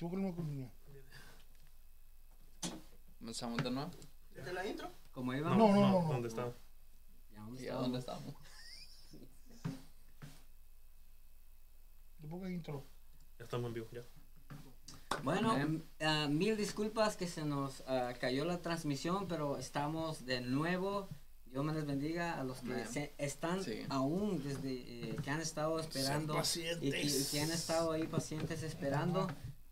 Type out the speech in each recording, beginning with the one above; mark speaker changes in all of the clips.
Speaker 1: No me acuerdo bien.
Speaker 2: Comenzamos de nuevo.
Speaker 3: ¿Desde la intro?
Speaker 4: Como
Speaker 1: No,
Speaker 4: íbamos.
Speaker 1: no, no. no.
Speaker 5: ¿Dónde está?
Speaker 4: Ya, ¿dónde
Speaker 2: ¿Y a
Speaker 4: estábamos?
Speaker 2: dónde estamos?
Speaker 1: ¿De poco intro?
Speaker 5: Ya estamos en vivo, ya.
Speaker 4: Bueno, ah, mil disculpas que se nos ah, cayó la transmisión, pero estamos de nuevo. Dios me les bendiga a los que se- están
Speaker 2: Sí.
Speaker 4: aún desde eh, que han estado esperando y que, y que han estado ahí pacientes esperando.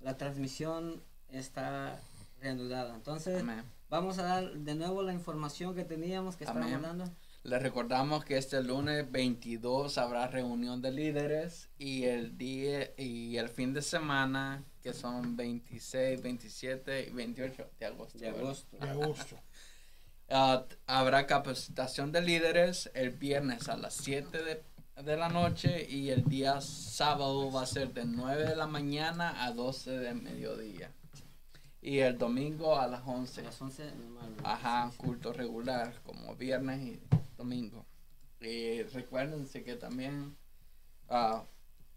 Speaker 4: La transmisión está reanudada. Entonces,
Speaker 2: Amén.
Speaker 4: vamos a dar de nuevo la información que teníamos que estábamos dando.
Speaker 2: Les recordamos que este lunes 22 habrá reunión de líderes y el día y el fin de semana que son 26, 27 y 28 de agosto.
Speaker 4: De agosto.
Speaker 1: De agosto.
Speaker 2: Ah, habrá capacitación de líderes el viernes a las 7 de, de la noche y el día sábado va a ser de 9 de la mañana a 12 de mediodía. Y el domingo a las
Speaker 4: A
Speaker 2: 11.
Speaker 4: las 11 normal.
Speaker 2: Ajá, culto regular, como viernes y domingo. Y recuérdense que también ah,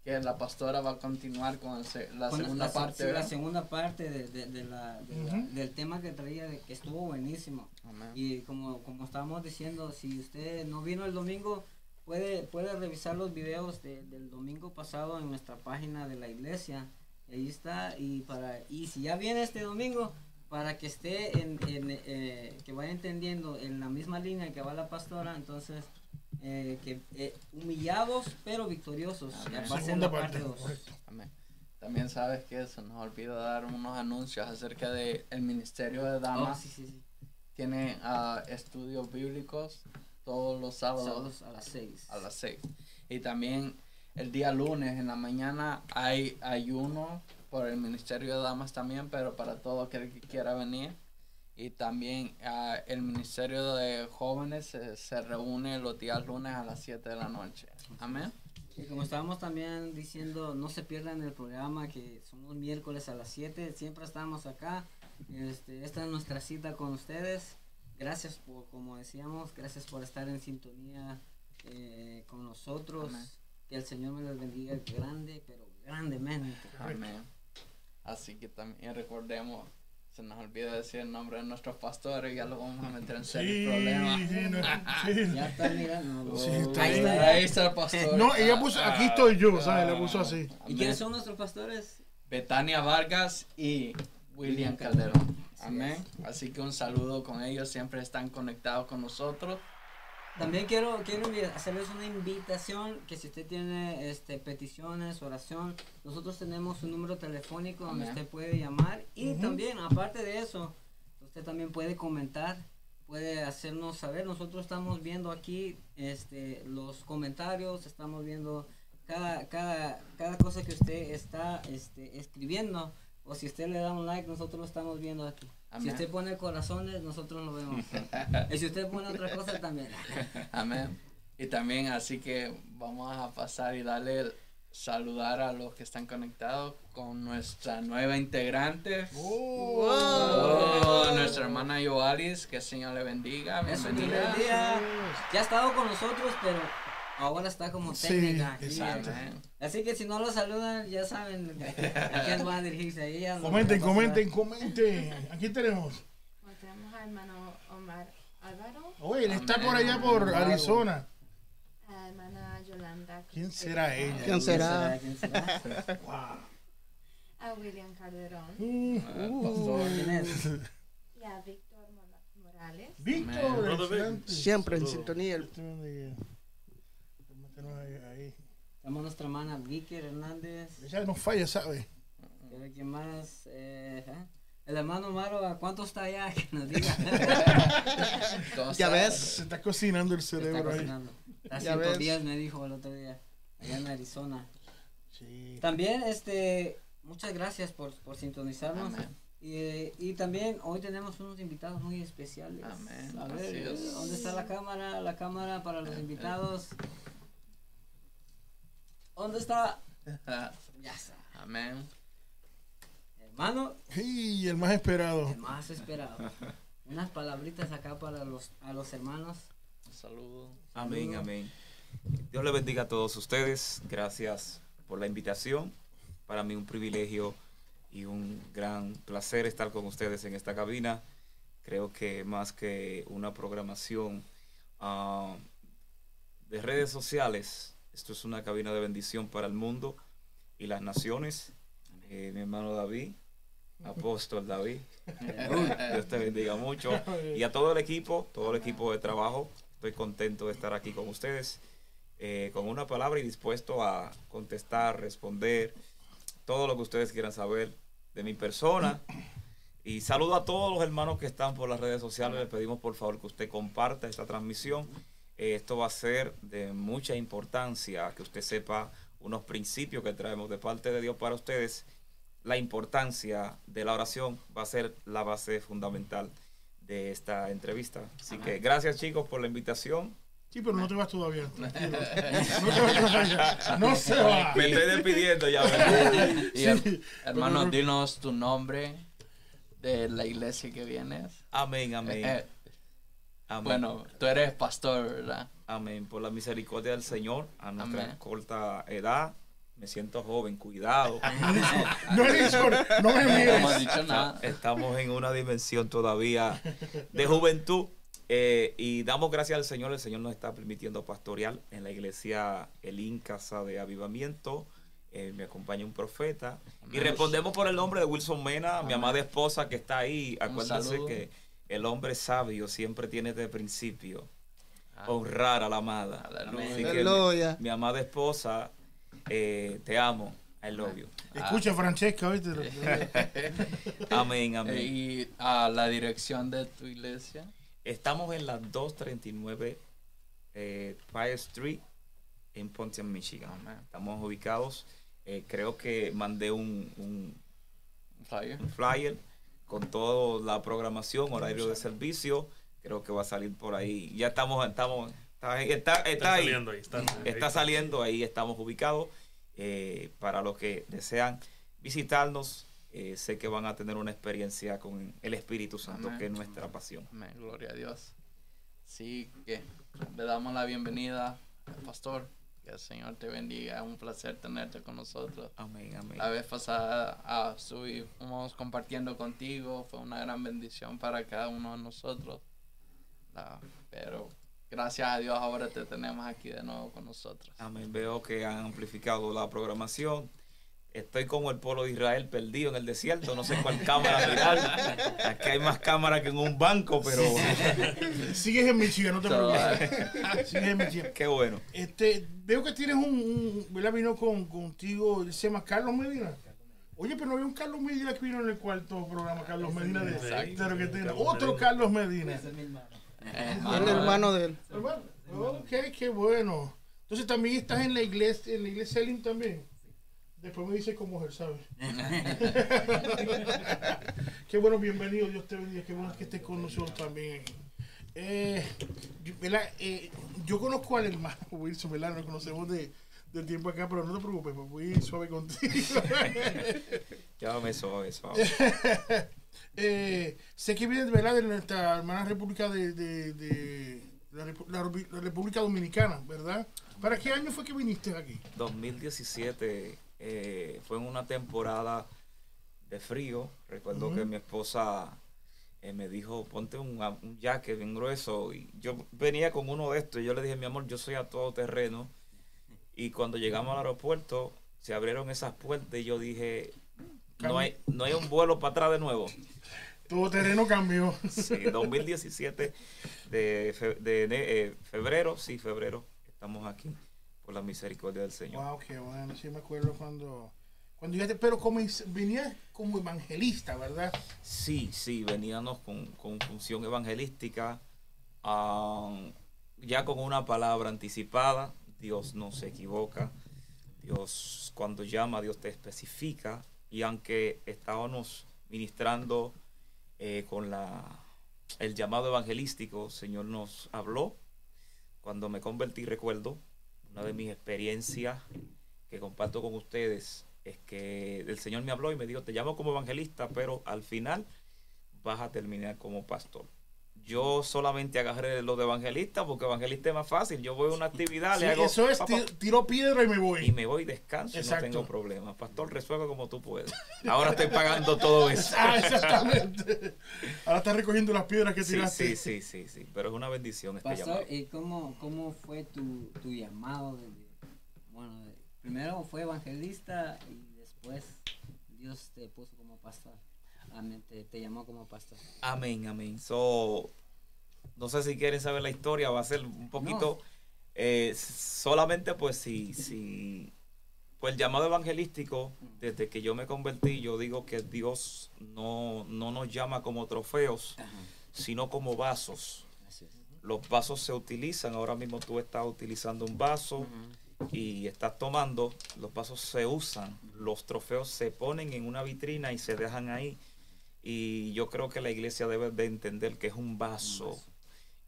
Speaker 2: que la pastora va a continuar con se- la
Speaker 4: Con
Speaker 2: segunda
Speaker 4: la,
Speaker 2: parte.
Speaker 4: sí, la segunda parte de, de- de la, de la-
Speaker 1: Ujú.
Speaker 4: del tema que traía, de que estuvo buenísimo.
Speaker 2: Amén.
Speaker 4: Y como, como estábamos diciendo, si usted no vino el domingo, puede, puede revisar los videos de- del domingo pasado en nuestra página de la iglesia. Y ahí está. Y, para, y si ya viene este domingo, para que esté en, en, eh, que vaya entendiendo en la misma línea que va la pastora, entonces eh, que eh, humillados pero victoriosos.
Speaker 1: Segunda
Speaker 4: la
Speaker 1: parte.
Speaker 2: Amén. También sabes que se nos olvidó dar unos anuncios acerca del el Ministerio de
Speaker 4: Oh,
Speaker 2: Damas.
Speaker 4: sí, sí, sí.
Speaker 2: Tiene ah, estudios bíblicos todos los sábados
Speaker 4: Sábados a las 6.
Speaker 2: a las 6. Y también el día lunes en la mañana hay ayuno por el Ministerio de Damas también, pero para todo aquel que quiera venir. Y también ah, el Ministerio de Jóvenes se, se reúne los días lunes a las 7 de la noche. Amén.
Speaker 4: Y como estábamos también diciendo, no se pierdan el programa que son los miércoles a las 7, siempre estamos acá. Este, esta es nuestra cita con ustedes. Gracias por, como decíamos, gracias por estar en sintonía eh, con nosotros.
Speaker 2: Amén.
Speaker 4: Que el Señor me los bendiga grande, pero grandemente.
Speaker 2: Amén. Así que también recordemos, se nos olvida decir el nombre de nuestros pastores, ya lo vamos a meter en serios
Speaker 1: Sí,
Speaker 2: problemas.
Speaker 1: sí, no, sí.
Speaker 4: Ya está mirando.
Speaker 1: Sí, está
Speaker 4: Ahí está.
Speaker 2: Ahí está el pastor.
Speaker 1: No, ella puso, aquí estoy yo, ¿sabes? La puso así.
Speaker 4: ¿Y quiénes son nuestros pastores?
Speaker 2: Betania Vargas y William Calderón. Amén. Así que un saludo con ellos, siempre están conectados con nosotros.
Speaker 4: También quiero, quiero hacerles una invitación que si usted tiene este, peticiones, oración, nosotros tenemos un número telefónico donde
Speaker 2: Amén.
Speaker 4: usted puede llamar y
Speaker 1: Ujú.
Speaker 4: también, aparte de eso, usted también puede comentar, puede hacernos saber. Nosotros estamos viendo aquí este, los comentarios, estamos viendo cada, cada, cada cosa que usted está este, escribiendo. O si usted le da un like, nosotros lo estamos viendo aquí. Si usted pone corazones, nosotros lo vemos. y si usted pone otra cosa, también.
Speaker 2: Amén. Y también así que vamos a pasar y darle el- saludar a los que están conectados con nuestra nueva integrante. Oh, nuestra hermana Yoalis, que el Señor le bendiga. Bienvenida.
Speaker 4: Ya ha estado con nosotros, pero ahora está como
Speaker 1: Sí,
Speaker 4: técnica. aquí.
Speaker 1: exacto.
Speaker 2: Amén.
Speaker 4: Así que si no lo saludan, ya saben a quién van a dirigirse. Ahí ya
Speaker 1: Comenten, comenten, comenten. Aquí tenemos.
Speaker 6: Bueno, tenemos al hermano Omar Álvaro,
Speaker 1: Oye, él está por allá por. Arizona.
Speaker 6: a la hermana Yolanda.
Speaker 1: ¿Quién será ella?
Speaker 3: ¿Quién será?
Speaker 4: ¿Quién será?
Speaker 1: Wow.
Speaker 6: A William Calderón.
Speaker 4: ¿Quién es?
Speaker 6: y a Víctor Mora- Morales.
Speaker 1: Víctor.
Speaker 3: Siempre en sintonía. el-
Speaker 1: Este ahí.
Speaker 4: Tenemos nuestra hermana Vicky Hernández.
Speaker 1: Ella no falla,
Speaker 4: ver, ¿Quién más? Eh, ¿eh? El hermano Maro, ¿a cuánto está allá? Que nos diga.
Speaker 3: Ya ves.
Speaker 1: Se está cocinando el
Speaker 4: Está
Speaker 1: cerebro ahí.
Speaker 4: cocinando. Está
Speaker 3: Ya
Speaker 4: 110 me dijo el otro día. Allá en Arizona.
Speaker 1: Sí.
Speaker 4: También, este, muchas gracias por, por sintonizarnos.
Speaker 2: Amén.
Speaker 4: Y, y también hoy tenemos unos invitados muy especiales.
Speaker 2: Amén,
Speaker 4: A ver,
Speaker 2: es.
Speaker 4: ¿dónde está la cámara? La cámara para los invitados. ¿Dónde está? Ya está.
Speaker 2: Amén.
Speaker 4: Hermano,
Speaker 1: Y el más esperado.
Speaker 4: el más esperado. Unas palabritas acá para los, a los hermanos.
Speaker 2: Un saludo.
Speaker 7: Amén,
Speaker 4: Saludos.
Speaker 7: amén. Dios le bendiga a todos ustedes. Gracias por la invitación. Para mí un privilegio
Speaker 3: y un gran placer estar con ustedes en esta cabina. Creo que más que una programación ah, de redes sociales, esto es una cabina de bendición para el mundo y las naciones. Eh, mi hermano David, apóstol David, Dios te bendiga mucho. Y a todo el equipo, todo el equipo de trabajo, estoy contento de estar aquí con ustedes, eh, con una palabra y dispuesto a contestar, responder todo lo que ustedes quieran saber de mi persona. Y saludo a todos los hermanos que están por las redes sociales. Le pedimos por favor que usted comparta esta transmisión. Eh, esto va a ser de mucha importancia que usted sepa unos principios que traemos de parte de Dios para ustedes. La importancia de la oración va a ser la base fundamental de esta entrevista. Así que gracias chicos por la invitación.
Speaker 1: Sí, pero no te vas todavía. tranquilo. No te vas todavía. No se va.
Speaker 3: Me estoy despidiendo ya.
Speaker 1: Sí,
Speaker 2: hermano, dinos tu nombre de la iglesia que vienes.
Speaker 3: Amén, amén.
Speaker 2: Eh,
Speaker 3: amén.
Speaker 2: bueno, tú eres pastor, ¿verdad?
Speaker 3: Amén. Por la misericordia del Señor, a nuestra
Speaker 2: Amén.
Speaker 3: corta edad, me siento joven, cuidado.
Speaker 1: No he dicho, no me
Speaker 2: No
Speaker 1: mires.
Speaker 2: dicho nada.
Speaker 3: Estamos en una dimensión todavía de juventud eh, y damos gracias al Señor. El Señor nos está permitiendo pastorear en la iglesia Elín Casa de Avivamiento. Eh, me acompaña un profeta. Y respondemos por el nombre de Wilson Mena, mi amada esposa que está ahí. Acuérdense que el hombre sabio siempre tiene de principio
Speaker 2: Ah,
Speaker 3: honrar a la amada.
Speaker 2: Aleluya.
Speaker 3: Así que mi, amada esposa, eh, te amo. I love you.
Speaker 1: Escucha, Francesca, ¿viste?
Speaker 3: Amén, amén.
Speaker 2: Y a la dirección de tu iglesia.
Speaker 3: Estamos en la 239 eh, Fire Street en Pontiac, Michigan.
Speaker 2: Amén.
Speaker 3: Estamos ubicados. eh, creo que mandé un, un-
Speaker 2: Flyer.
Speaker 3: un flyer con toda la programación, horario de servicio. Creo que va a salir por ahí. Ya estamos, estamos, está, está, está
Speaker 7: Está
Speaker 3: ahí.
Speaker 7: saliendo ahí. Está,
Speaker 3: Está saliendo, ahí estamos ubicados. eh, para los que desean visitarnos, eh, sé que van a tener una experiencia con el Espíritu Santo,
Speaker 2: Amén.
Speaker 3: que es nuestra pasión.
Speaker 2: Amén, gloria a Dios. Sí, que le damos la bienvenida al pastor. Que el Señor te bendiga. Un placer tenerte con nosotros.
Speaker 3: Amén, amén.
Speaker 2: La vez pasada ah, estuvimos compartiendo contigo. Fue una gran bendición para cada uno de nosotros. Ah, pero gracias a Dios ahora te tenemos aquí de nuevo con nosotros.
Speaker 3: Amén. Veo que han amplificado la programación. Estoy como el pueblo de Israel perdido en el desierto. No sé cuál cámara mirar. Aquí hay más cámaras que en un banco, pero
Speaker 1: Sigues en Michigan, no te preocupes. Sigues en Michigan.
Speaker 3: qué bueno.
Speaker 1: Este, veo que tienes un, un ¿verdad? Vino con, contigo, se llama Carlos Medina. Oye, pero no había un Carlos Medina que vino en el cuarto programa, Carlos Medina de,
Speaker 7: Exacto.
Speaker 1: de que tiene.
Speaker 7: Carlos
Speaker 1: Otro. Carlos Medina.
Speaker 2: eh,
Speaker 5: El hermano de él.
Speaker 1: Hermano, Ok, qué bueno. Entonces también estás en la iglesia, en la iglesia Elim también. Después me dice como mujer, ¿sabes? qué bueno, bienvenido, Dios te bendiga, qué bueno que estés con nosotros también. Eh. Eh, yo conozco al hermano Wilson, ¿verdad? Nos conocemos de, del tiempo acá, pero no te preocupes, pues, voy suave contigo.
Speaker 3: Llámame suave, suave.
Speaker 1: Eh, sé que vienes ¿verdad? de nuestra hermana República de, de- de la, Repu- la Repu- la República Dominicana, ¿verdad? ¿Para qué año fue que viniste aquí?
Speaker 3: 2017 eh, fue en una temporada de frío. Recuerdo que mi esposa eh, me dijo, ponte un, un jacket bien grueso. Y yo venía con uno de estos y yo le dije, mi amor, yo soy a todo terreno. Y cuando llegamos al aeropuerto, se abrieron esas puertas y yo dije, no hay, no hay un vuelo para atrás de nuevo.
Speaker 1: Todo terreno cambió.
Speaker 3: Sí, 2017 de, fe- de eh, febrero, sí, febrero, estamos aquí por la misericordia del Señor.
Speaker 1: Wow, qué bueno. Sí me acuerdo cuando, cuando llegaste, pero como venías como evangelista, ¿verdad?
Speaker 3: Sí, sí, veníamos con, con función evangelística, ah, ya con una palabra anticipada, Dios no se equivoca, Dios cuando llama, Dios te especifica, y aunque estábamos ministrando eh, con la, el llamado evangelístico, Señor nos habló, cuando me convertí, recuerdo, una de mis experiencias que comparto con ustedes es que el Señor me habló y me dijo, te llamo como evangelista, pero al final vas a terminar como pastor. Yo solamente agarré lo de evangelista porque evangelista es más fácil. Yo voy a una actividad,
Speaker 1: Sí,
Speaker 3: le hago
Speaker 1: eso es, tiro piedra y me voy.
Speaker 3: y me voy descanso y no
Speaker 1: Exacto.
Speaker 3: tengo problema. Pastor, resuelve como tú puedes. Ahora estoy pagando todo eso.
Speaker 1: Ah, exactamente. Ahora estás recogiendo las piedras que
Speaker 3: Sí,
Speaker 1: tiraste.
Speaker 3: sí, sí, sí, sí. Pero es una bendición este
Speaker 4: Pastor,
Speaker 3: llamado.
Speaker 4: ¿y cómo, cómo fue tu, tu llamado? de- bueno, primero fue evangelista y después Dios te puso como pastor. Amén, te, te llamó como pastor.
Speaker 3: Amén, amén. So, no sé si quieren saber la historia, va a ser un poquito, eh, solamente pues si, si, pues el llamado evangelístico, desde que yo me convertí, yo digo que Dios no, no nos llama como trofeos,
Speaker 4: Ajá,
Speaker 3: sino como vasos. Los vasos se utilizan, ahora mismo tú estás utilizando un vaso y estás tomando, los vasos se usan, los trofeos se ponen en una vitrina y se dejan ahí. Y yo creo que la iglesia debe de entender que es un vaso.
Speaker 4: vaso.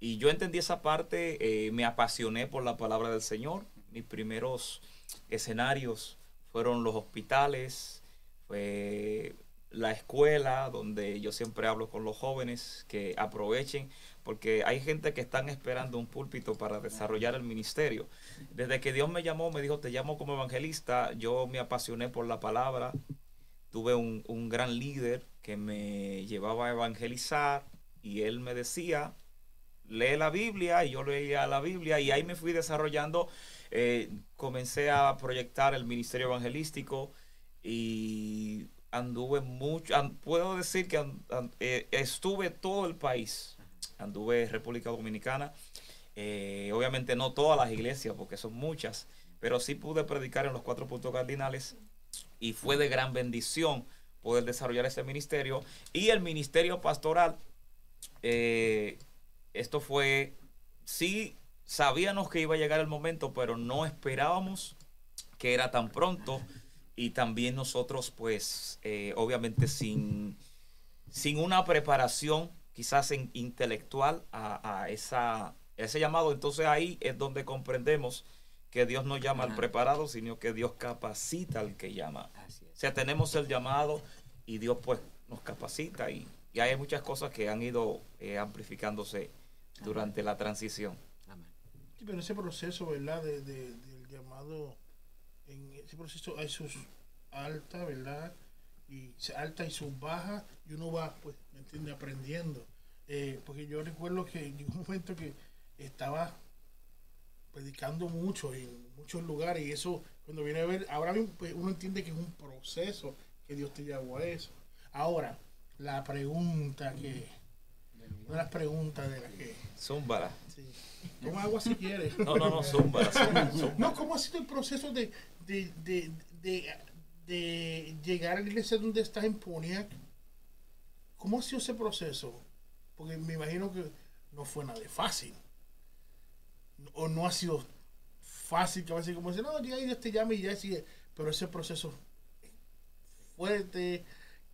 Speaker 3: Y yo entendí esa parte, eh, me apasioné por la palabra del Señor. Mis primeros escenarios fueron los hospitales, fue la escuela, donde yo siempre hablo con los jóvenes que aprovechen, porque hay gente que están esperando un púlpito para desarrollar el ministerio. Desde que Dios me llamó, me dijo, te llamo como evangelista, yo me apasioné por la palabra, tuve un, un gran líder que me llevaba a evangelizar y él me decía, lee la Biblia y yo leía la Biblia y ahí me fui desarrollando, eh, comencé a proyectar el ministerio evangelístico y anduve mucho, an- puedo decir que an- an- eh, estuve todo el país, anduve República Dominicana, eh, obviamente no todas las iglesias porque son muchas, pero sí pude predicar en los cuatro puntos cardinales y fue de gran bendición poder desarrollar ese ministerio. Y el ministerio pastoral eh, esto fue sí sabíamos que iba a llegar el momento pero no esperábamos que era tan pronto. Y también nosotros pues eh, obviamente sin sin una preparación quizás en- intelectual a, a esa a ese llamado. Entonces ahí es donde comprendemos que Dios no llama al preparado sino que Dios capacita al que llama.
Speaker 4: Así es.
Speaker 3: Sea, tenemos el llamado y Dios pues nos capacita y, y hay muchas cosas que han ido eh, amplificándose durante la transición.
Speaker 4: Amén.
Speaker 1: Sí, pero ese proceso, ¿verdad? De, de- del llamado, en ese proceso hay sus altas, ¿verdad? Y se- altas y sus bajas, y uno va, pues, ¿me entiende? Aprendiendo. Eh, porque yo recuerdo que llegó un momento que estaba predicando mucho en muchos lugares, y eso, cuando viene a ver, ahora mismo, pues, uno entiende que es un proceso que Dios te llevó a eso. Ahora, la pregunta que, una de las preguntas de las que,
Speaker 3: Zúmbala.
Speaker 1: sí, toma agua si quieres.
Speaker 3: No, no, no, zúmbala, zúmbala, zúmbala.
Speaker 1: No, ¿cómo ha sido el proceso de, de, de, de, de llegar a la iglesia donde estás en Pontiac? ¿Cómo ha sido ese proceso? Porque me imagino que no fue nada de fácil. O no ha sido fácil que a veces como dice, no, ya Dios te llama y ya sigue. Pero ese proceso fuerte,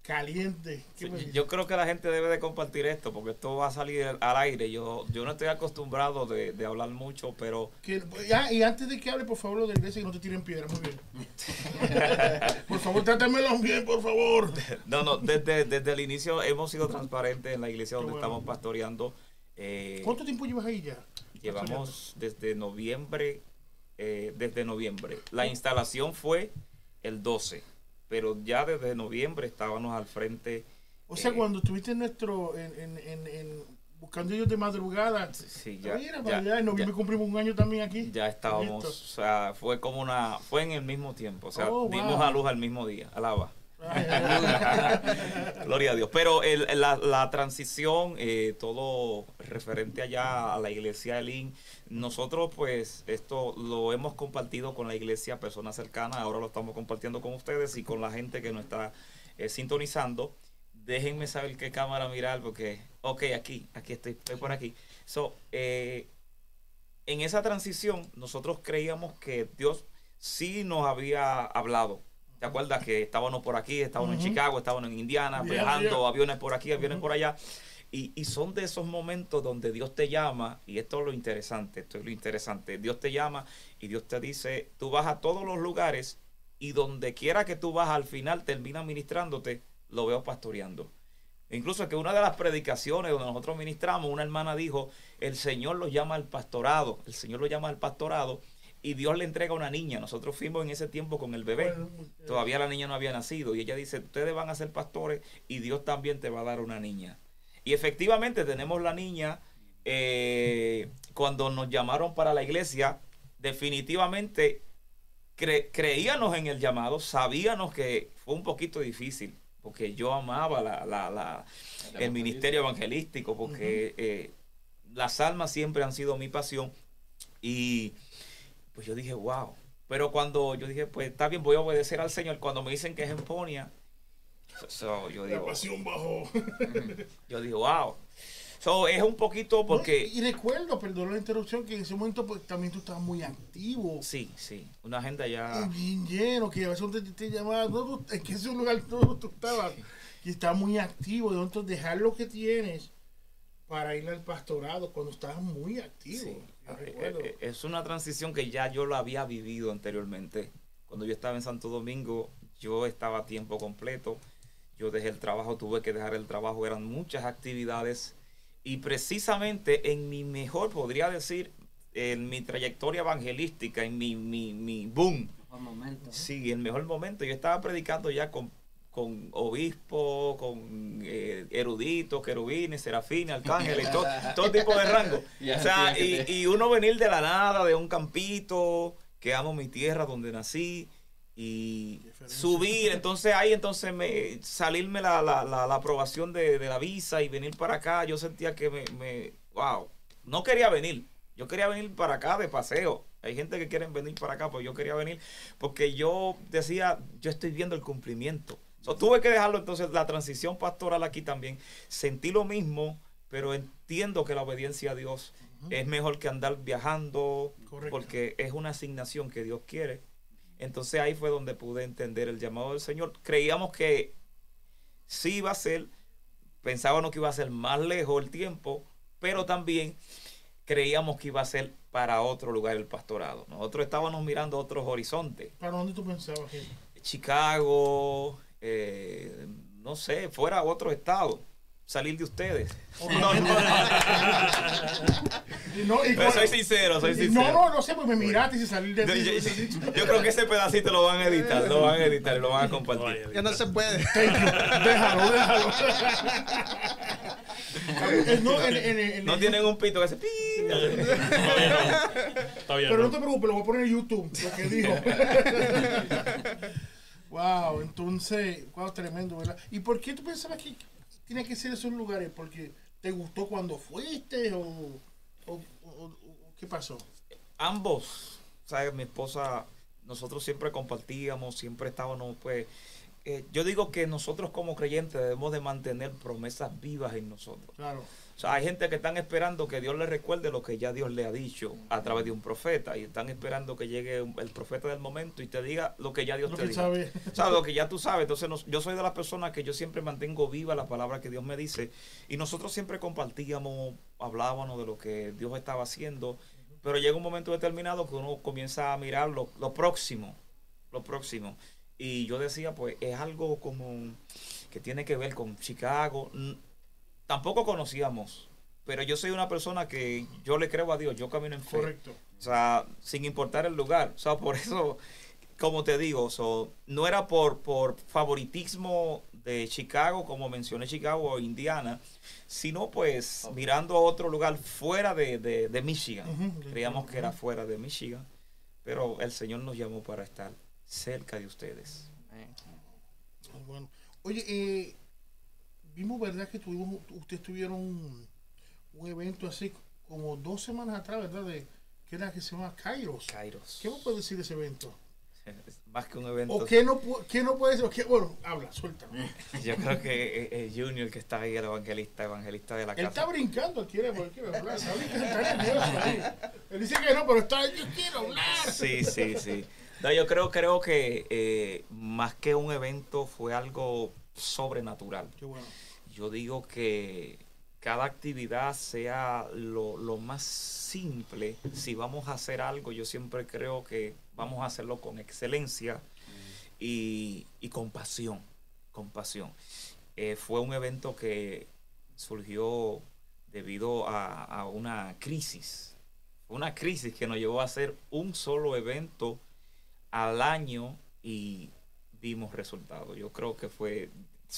Speaker 1: caliente.
Speaker 3: yo creo que la gente debe de compartir esto porque esto va a salir al- aire. Yo, yo no estoy acostumbrado de, de hablar mucho, pero
Speaker 1: Que- ya, y antes de que hable, por favor, lo de la iglesia, que no te tiren piedra, muy bien. por favor, trátamelo bien, por favor.
Speaker 3: no, no, desde, desde el inicio hemos sido transparentes en la iglesia donde
Speaker 1: bueno.
Speaker 3: estamos pastoreando. Eh,
Speaker 1: ¿Cuánto tiempo llevas ahí ya?
Speaker 3: Llevamos desde noviembre, eh, desde noviembre. La instalación fue el 12, pero ya desde noviembre estábamos al frente.
Speaker 1: O sea,
Speaker 3: eh,
Speaker 1: cuando estuviste en nuestro, en, en, en, en buscando ellos de madrugada,
Speaker 3: Sí, ya,
Speaker 1: era
Speaker 3: ya,
Speaker 1: para allá, en noviembre
Speaker 3: ya-
Speaker 1: cumplimos un año también aquí.
Speaker 3: ya estábamos, o sea, fue como una, fue en el mismo tiempo, o sea,
Speaker 1: Oh,
Speaker 3: dimos
Speaker 1: wow.
Speaker 3: a luz al mismo día, alaba. Gloria a Dios. Pero la transición, eh, todo referente allá a la iglesia Elín, nosotros pues esto lo hemos compartido con la iglesia, personas cercanas, ahora lo estamos compartiendo con ustedes y con la gente que nos está eh, sintonizando. Déjenme saber qué cámara mirar porque, ok, aquí, aquí estoy, estoy por aquí. So, eh, en esa transición nosotros creíamos que Dios sí nos había hablado. ¿Te acuerdas que estábamos por aquí, estábamos en. Chicago, estábamos en Indiana,
Speaker 1: Yeah,
Speaker 3: viajando,
Speaker 1: yeah.
Speaker 3: aviones por aquí, aviones por allá? Y, y son de esos momentos donde Dios te llama, y esto es lo interesante, esto es lo interesante. Dios te llama y Dios te dice, tú vas a todos los lugares y donde quiera que tú vas al final termina ministrándote, lo veo pastoreando. Incluso que una de las predicaciones donde nosotros ministramos, una hermana dijo, el Señor lo llama al pastorado, el Señor lo llama al pastorado y Dios le entrega una niña. Nosotros fuimos en ese tiempo con el bebé. Todavía la niña no había nacido y ella dice, ustedes van a ser pastores y Dios también te va a dar una niña. Y efectivamente tenemos la niña. eh, cuando nos llamaron para la iglesia, definitivamente cre- creíamos en el llamado, sabíamos que fue un poquito difícil, porque yo amaba la, la- la- el ministerio evangelístico, porque eh, las almas siempre han sido mi pasión. Y pues yo dije, wow. Pero cuando yo dije, pues está bien, voy a obedecer al Señor, cuando me dicen que es en Ponia, so, yo
Speaker 1: La
Speaker 3: digo,
Speaker 1: pasión bajó.
Speaker 3: yo digo, wow. So, es un poquito porque...
Speaker 1: Y, y recuerdo, perdón la interrupción, que en ese momento pues, también tú estabas muy activo.
Speaker 3: Sí, sí, una agenda ya...
Speaker 1: y Bien lleno, que a veces te, te llamaban, no, es que ese lugar todo tú estabas. Y estabas muy activo, entonces dejar lo que tienes para ir al pastorado cuando estabas muy activo.
Speaker 3: Sí.
Speaker 1: Yo
Speaker 3: Eh, eh, Es una transición que ya yo lo había vivido anteriormente. Cuando yo estaba en Santo Domingo, yo estaba a tiempo completo. Yo dejé el trabajo, tuve que dejar el trabajo, eran muchas actividades. Y precisamente en mi mejor, podría decir, en mi trayectoria evangelística, en mi, mi, mi boom,
Speaker 4: Mejor momento.
Speaker 3: Sí, el mejor momento. Yo estaba predicando ya con, con obispos, con eh, eruditos, querubines, serafines, arcángeles, todo, todo tipo de rango.
Speaker 2: Ya
Speaker 3: o sea, y, y uno venir de la nada, de un campito, que amo mi tierra donde nací, y
Speaker 1: Diferencia.
Speaker 3: subir, entonces ahí entonces me salirme la, la, la, la aprobación de, de la visa y venir para acá, yo sentía que me, me, wow, no quería venir, yo quería venir para acá de paseo. Hay gente que quieren venir para acá, pues yo quería venir porque yo decía, yo estoy viendo el cumplimiento. So, tuve que dejarlo entonces, la transición pastoral aquí también. Sentí lo mismo, pero entiendo que la obediencia a Dios es mejor que andar viajando,
Speaker 1: Correcto.
Speaker 3: porque es una asignación que Dios quiere. Entonces ahí fue donde pude entender el llamado del Señor. Creíamos que sí iba a ser, pensábamos que iba a ser más lejos el tiempo, pero también creíamos que iba a ser para otro lugar el pastorado. Nosotros estábamos mirando otros horizontes.
Speaker 1: ¿Para dónde tú pensabas?
Speaker 3: Chicago, eh, no sé, fuera otro estado, salir de ustedes.
Speaker 1: Y no, y
Speaker 3: Pero soy sincero, soy sincero.
Speaker 1: No, no, no sé, pues me miraste y salir de
Speaker 3: Yo,
Speaker 1: ti.
Speaker 3: yo- yo creo que ese pedacito lo van a editar, lo van a editar y lo van a compartir.
Speaker 5: Ya no se puede.
Speaker 1: Thank you. Déjalo, déjalo. No, en- en- en-
Speaker 3: No tienen un pito que pi.
Speaker 5: No. Todavía
Speaker 1: Pero no
Speaker 5: no.
Speaker 1: te preocupes, lo voy a poner en YouTube, lo que dijo. wow, entonces, wow, tremendo, ¿verdad? ¿Y por qué tú pensabas que tiene que ser esos lugares? ¿Porque te gustó cuando fuiste o, o- o- o qué pasó?
Speaker 3: Ambos, ¿sabes? Mi esposa, nosotros siempre compartíamos, siempre estábamos, pues. eh, yo digo que nosotros como creyentes debemos de mantener promesas vivas en nosotros.
Speaker 1: Claro.
Speaker 3: O sea, hay gente que están esperando que Dios les recuerde lo que ya Dios le ha dicho a través de un profeta y están esperando que llegue el profeta del momento y te diga lo que ya Dios
Speaker 1: Lo
Speaker 3: te dijo. O sea, lo que ya tú sabes. Entonces, nos- yo soy de las personas que yo siempre mantengo viva la palabra que Dios me dice. Y nosotros siempre compartíamos, hablábamos de lo que Dios estaba haciendo. Pero llega un momento determinado que uno comienza a mirar lo, lo próximo. Lo próximo. Y yo decía, pues, es algo como que tiene que ver con Chicago. Tampoco conocíamos. Pero yo soy una persona que yo le creo a Dios. Yo camino en fe.
Speaker 1: Correcto.
Speaker 3: O sea, sin importar el lugar. O sea, por eso, como te digo, so, no era por, por favoritismo de Chicago, como mencioné Chicago o Indiana, sino pues mirando a otro lugar fuera de, de- de Michigan.
Speaker 1: Ujú.
Speaker 3: Creíamos que era fuera de Michigan, pero el Señor nos llamó para estar cerca de ustedes.
Speaker 1: Bueno. Oye, eh, vimos, ¿verdad? Que tuvimos, ustedes tuvieron un, un evento así como dos semanas atrás, ¿verdad? De, que era que se llama Kairos.
Speaker 3: Kairos.
Speaker 1: ¿Qué me puedes decir de ese evento?
Speaker 3: Más que un evento.
Speaker 1: ¿O qué no, qué no puede qué? Bueno, habla, suéltame.
Speaker 3: Yo creo que eh, Junior que está ahí, el evangelista, evangelista de la
Speaker 1: Él está brincando, él quiere, él quiere hablar. Está brincando, está nervioso ahí. Él dice que no, pero está, yo quiero hablar.
Speaker 3: Sí, sí, sí. No, yo creo, creo que eh, más que un evento fue algo sobrenatural.
Speaker 1: Qué bueno.
Speaker 3: Yo digo que cada actividad sea lo, lo más simple. Si vamos a hacer algo, yo siempre creo que vamos a hacerlo con excelencia y, y con pasión. Eh, fue un evento que surgió debido a, a una crisis. Una crisis que nos llevó a hacer un solo evento al año y vimos resultados. Yo creo que fue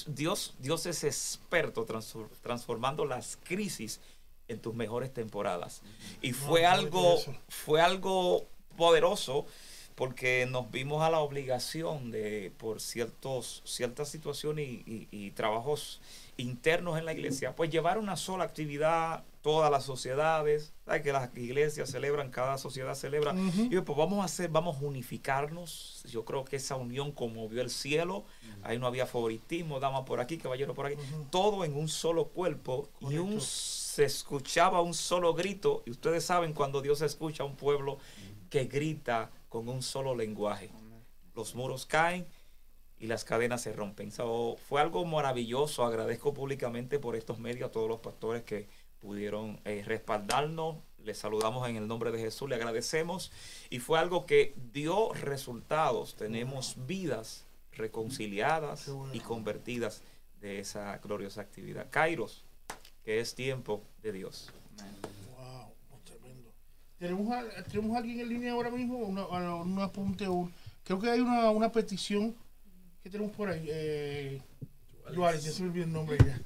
Speaker 3: Dios, Dios es experto transfor- transformando las crisis en tus mejores temporadas. Y fue
Speaker 1: No,
Speaker 3: algo, fue algo poderoso porque nos vimos a la obligación de, por ciertos, ciertas situaciones y, y- y trabajos internos en la iglesia, pues llevar una sola actividad, todas las sociedades, ¿sabes? que las iglesias celebran, cada sociedad celebra, y pues vamos a hacer, vamos a unificarnos. Yo creo que esa unión conmovió el cielo. Ahí no había favoritismo, dama por aquí, caballero por aquí. Todo en un solo cuerpo y un, se escuchaba un solo grito. Y ustedes saben cuando Dios escucha a un pueblo que grita con un solo lenguaje. Los muros caen y las cadenas se rompen. So, fue algo maravilloso. Agradezco públicamente por estos medios a todos los pastores que pudieron eh, respaldarnos. Les saludamos en el nombre de Jesús, le agradecemos. Y fue algo que dio resultados. Tenemos vidas reconciliadas
Speaker 1: bueno.
Speaker 3: y convertidas de esa gloriosa actividad. Kairos, que es tiempo de Dios.
Speaker 1: Wow, oh, tremendo. ¿Tenemos, a- ¿Tenemos a alguien en línea ahora mismo? Una, a- un apunte. un- creo que hay una, una petición que tenemos por ahí. Eh, Juárez, ya se me olvidó el nombre ya.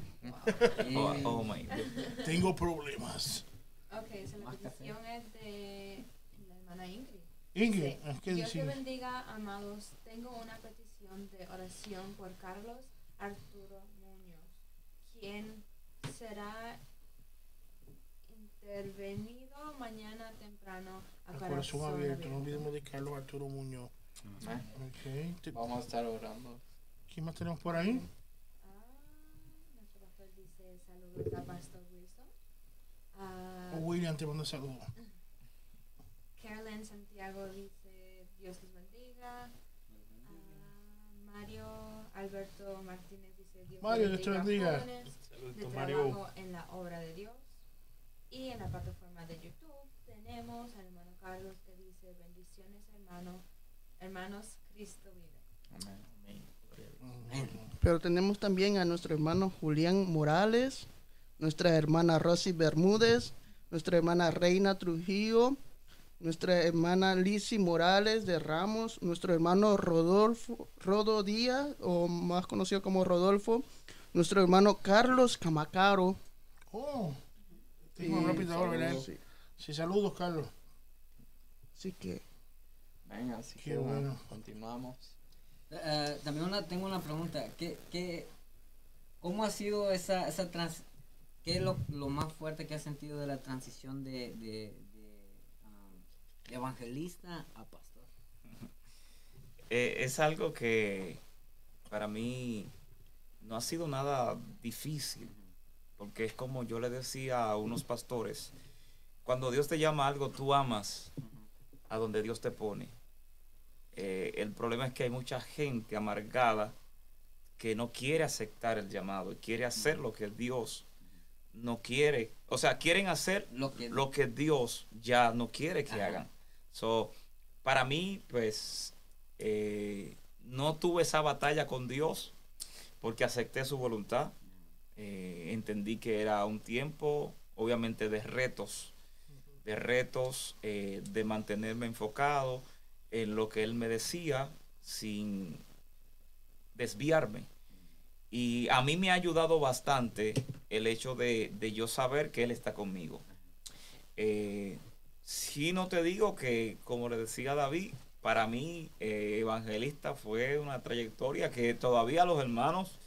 Speaker 3: Oh, oh my God.
Speaker 1: Tengo problemas.
Speaker 6: Ok, so la petición es de la hermana Ingrid.
Speaker 1: Ingrid,
Speaker 6: Dice,
Speaker 1: ¿qué
Speaker 6: Dios te bendiga, amados. Tengo una petición de oración por Carlos Arturo Muñoz, quien será intervenido mañana temprano a
Speaker 1: El corazón
Speaker 6: corazón
Speaker 1: abierto. No olvidemos de Carlos Arturo Muñoz.
Speaker 2: Amén.
Speaker 1: Ok. Te-
Speaker 2: Vamos a estar orando.
Speaker 1: ¿Quién más tenemos por ahí?
Speaker 6: Pastor Wilson.
Speaker 1: William te manda saludos.
Speaker 6: Carolyn Santiago dice Dios les bendiga. Ah, Mario Alberto Martínez dice Dios
Speaker 1: Mario,
Speaker 6: les
Speaker 1: Dios te bendiga.
Speaker 6: jóvenes de
Speaker 5: Saludos,
Speaker 6: trabajo
Speaker 5: Mario.
Speaker 6: en la obra de Dios. Y en la plataforma de YouTube tenemos al hermano Carlos que dice bendiciones hermano, hermanos, Cristo vive.
Speaker 2: Amén.
Speaker 7: Pero tenemos también a nuestro hermano Julián Morales, nuestra hermana Rosy Bermúdez, nuestra hermana Reina Trujillo, nuestra hermana Lizzy Morales de Ramos, nuestro hermano Rodolfo, Rodo Díaz, o más conocido como Rodolfo, nuestro hermano Carlos Camacaro.
Speaker 1: Oh. Tengo un rápido ahora, ¿verdad?
Speaker 7: Sí.
Speaker 1: Sí, saludos, Carlos.
Speaker 7: Así que
Speaker 2: Venga, así
Speaker 1: Qué
Speaker 2: que bueno,
Speaker 1: bueno.
Speaker 2: continuamos.
Speaker 4: Eh, también una, tengo una pregunta. ¿Qué, qué, ¿Cómo ha sido esa, esa trans... ¿Qué es lo, lo más fuerte que has sentido de la transición de, de, um, evangelista a pastor?
Speaker 3: Eh, es algo que para mí no ha sido nada difícil, porque es como yo le decía a unos pastores, cuando Dios te llama a algo, tú amas a donde Dios te pone. Eh, el problema es que hay mucha gente amargada que no quiere aceptar el llamado y quiere hacer lo que Dios no quiere. O sea, quieren hacer
Speaker 4: Lo que,
Speaker 3: lo que Dios ya no quiere que
Speaker 4: Ajá.
Speaker 3: hagan. So, para mí, pues, eh, no tuve esa batalla con Dios porque acepté su voluntad. Eh, entendí que era un tiempo, obviamente, de retos, de retos, eh, de mantenerme enfocado en lo que Él me decía sin desviarme. Y a mí me ha ayudado bastante el hecho de, de yo saber que Él está conmigo. Eh, sí no te digo que, como le decía David, para mí eh, evangelista fue una trayectoria que todavía los hermanos,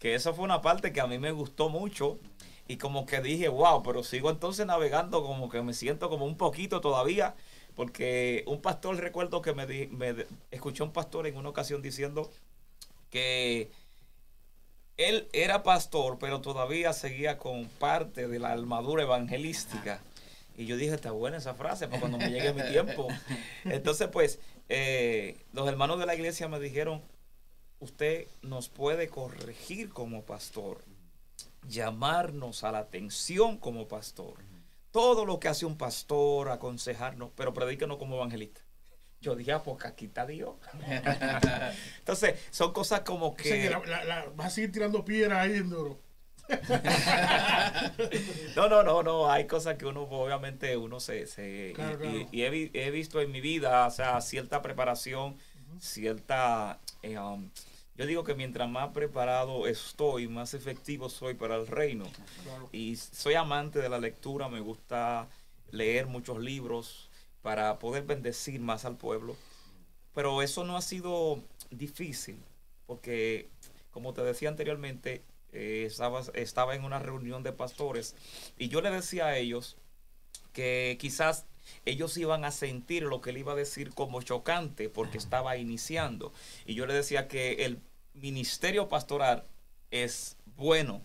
Speaker 3: que esa fue una parte que a mí me gustó mucho y como que dije, wow, pero sigo entonces navegando como que me siento como un poquito todavía, porque un pastor, recuerdo que me, di- me escuché un pastor en una ocasión diciendo que él era pastor, pero todavía seguía con parte de la armadura evangelística. Y yo dije, está buena esa frase para cuando me llegue mi tiempo. Entonces, pues, eh, los hermanos de la iglesia me dijeron, usted nos puede corregir como pastor, llamarnos a la atención como pastor. Todo lo que hace un pastor, aconsejarnos, pero predíquenos como evangelista. Yo dije, ah, porque aquí está Dios. Entonces, son cosas como
Speaker 1: O sea, que
Speaker 3: que...
Speaker 1: la- la- la- vas a seguir tirando piedras ahí en Doro.
Speaker 3: No, no, no, no, hay cosas que uno, obviamente, uno se... se-
Speaker 1: Claro,
Speaker 3: y,
Speaker 1: claro.
Speaker 3: y he, vi- he visto en mi vida, o sea, cierta preparación, cierta... eh, um, yo digo que mientras más preparado estoy, más efectivo soy para el reino.
Speaker 1: Claro.
Speaker 3: Y soy amante de la lectura, me gusta leer muchos libros para poder bendecir más al pueblo. Pero eso no ha sido difícil, porque como te decía anteriormente, eh, estaba, estaba en una reunión de pastores y yo le decía a ellos que quizás ellos iban a sentir lo que él iba a decir como chocante porque estaba iniciando. Y yo le decía que el ministerio pastoral es bueno.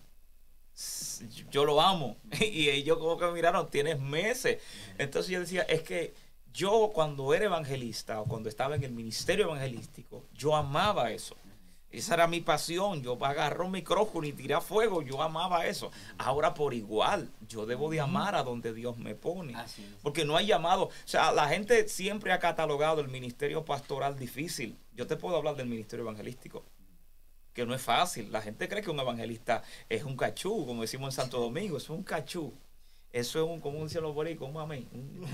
Speaker 3: Yo lo amo. Y ellos como que miraron, tienes meses. Entonces yo decía, es que yo cuando era evangelista o cuando estaba en el ministerio evangelístico, yo amaba eso. Esa era mi pasión. Yo agarré un micrófono y tiré a fuego. Yo amaba eso. Ahora por igual, yo debo de amar a donde Dios me pone. Porque no hay llamado. O sea, la gente siempre ha catalogado el ministerio pastoral difícil. Yo te puedo hablar del ministerio evangelístico. Que no es fácil. La gente cree que un evangelista es un cachú, como decimos en Santo Domingo. Es un cachú. Eso es un, como dicen los boricuas, un amén. Un-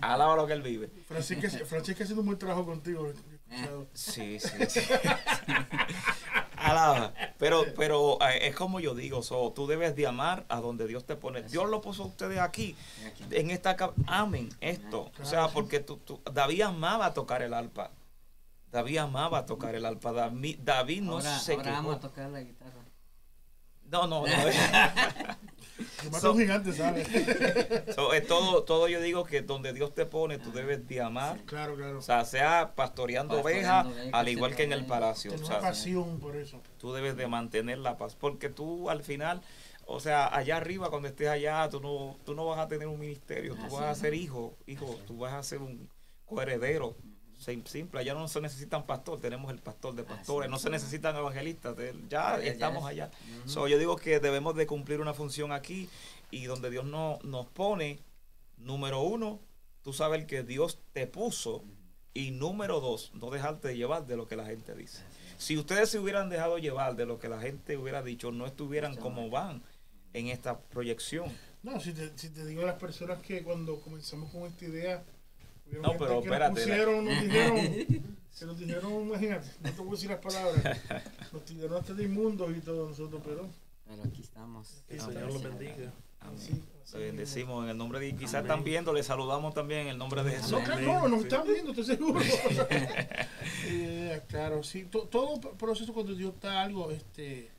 Speaker 3: Alaba lo que él vive.
Speaker 1: Francisca, Francisca haciendo un buen trabajo contigo.
Speaker 3: Sí, sí, sí. Alaba. Pero, pero eh, es como yo digo, so, tú debes de amar a donde Dios te pone. Dios lo puso a ustedes aquí, en esta amen esto. O sea, porque tú, tú- David amaba tocar el arpa. David amaba tocar el arpa. David, David no
Speaker 4: ahora,
Speaker 3: se
Speaker 4: ahora vamos
Speaker 3: quejó.
Speaker 4: a tocar la guitarra.
Speaker 3: No, no, no.
Speaker 1: Mata un gigante, ¿sabes?
Speaker 3: So, es todo, todo yo digo que donde Dios te pone, tú debes de amar.
Speaker 1: claro, claro.
Speaker 3: O sea, sea pastoreando
Speaker 4: Pastoreando
Speaker 3: ovejas, al igual que en el palacio.
Speaker 1: Tener
Speaker 3: O
Speaker 1: una
Speaker 3: sea,
Speaker 1: pasión por eso.
Speaker 3: tú debes de mantener la paz. Porque tú al final, o sea, allá arriba, cuando estés allá, tú no, tú no vas a tener un ministerio, tú
Speaker 4: Así
Speaker 3: vas a ser hijo, hijo, tú vas a ser un coheredero. Sim- Simple, allá no se necesitan pastor, tenemos el pastor de pastores, no se necesitan evangelistas, ya estamos
Speaker 4: es.
Speaker 3: allá. So, yo digo que debemos de cumplir una función aquí y donde Dios no, nos pone, número uno, tú sabes que Dios te puso y número dos, no dejarte de llevar de lo que la gente dice. Si ustedes se hubieran dejado llevar de lo que la gente hubiera dicho, no estuvieran como van en esta proyección.
Speaker 1: No, si te, si te digo a las personas que cuando comenzamos con esta idea,
Speaker 3: No, pero
Speaker 1: que
Speaker 3: espérate,
Speaker 1: Nos pusieron, nos dijeron, que nos dijeron, imagínate, no te voy a decir las palabras, nos tiraron hasta de inmundos y todo nosotros, pero
Speaker 4: Pero aquí estamos.
Speaker 5: Que el Señor los bendiga.
Speaker 3: Amén.
Speaker 1: sí.
Speaker 3: Le bendecimos en el nombre de quizás están viendo, le saludamos también en el nombre de Jesús.
Speaker 1: No, claro, no, nos están viendo, estoy seguro. Eh, claro, sí. to- todo proceso cuando Dios da algo, este,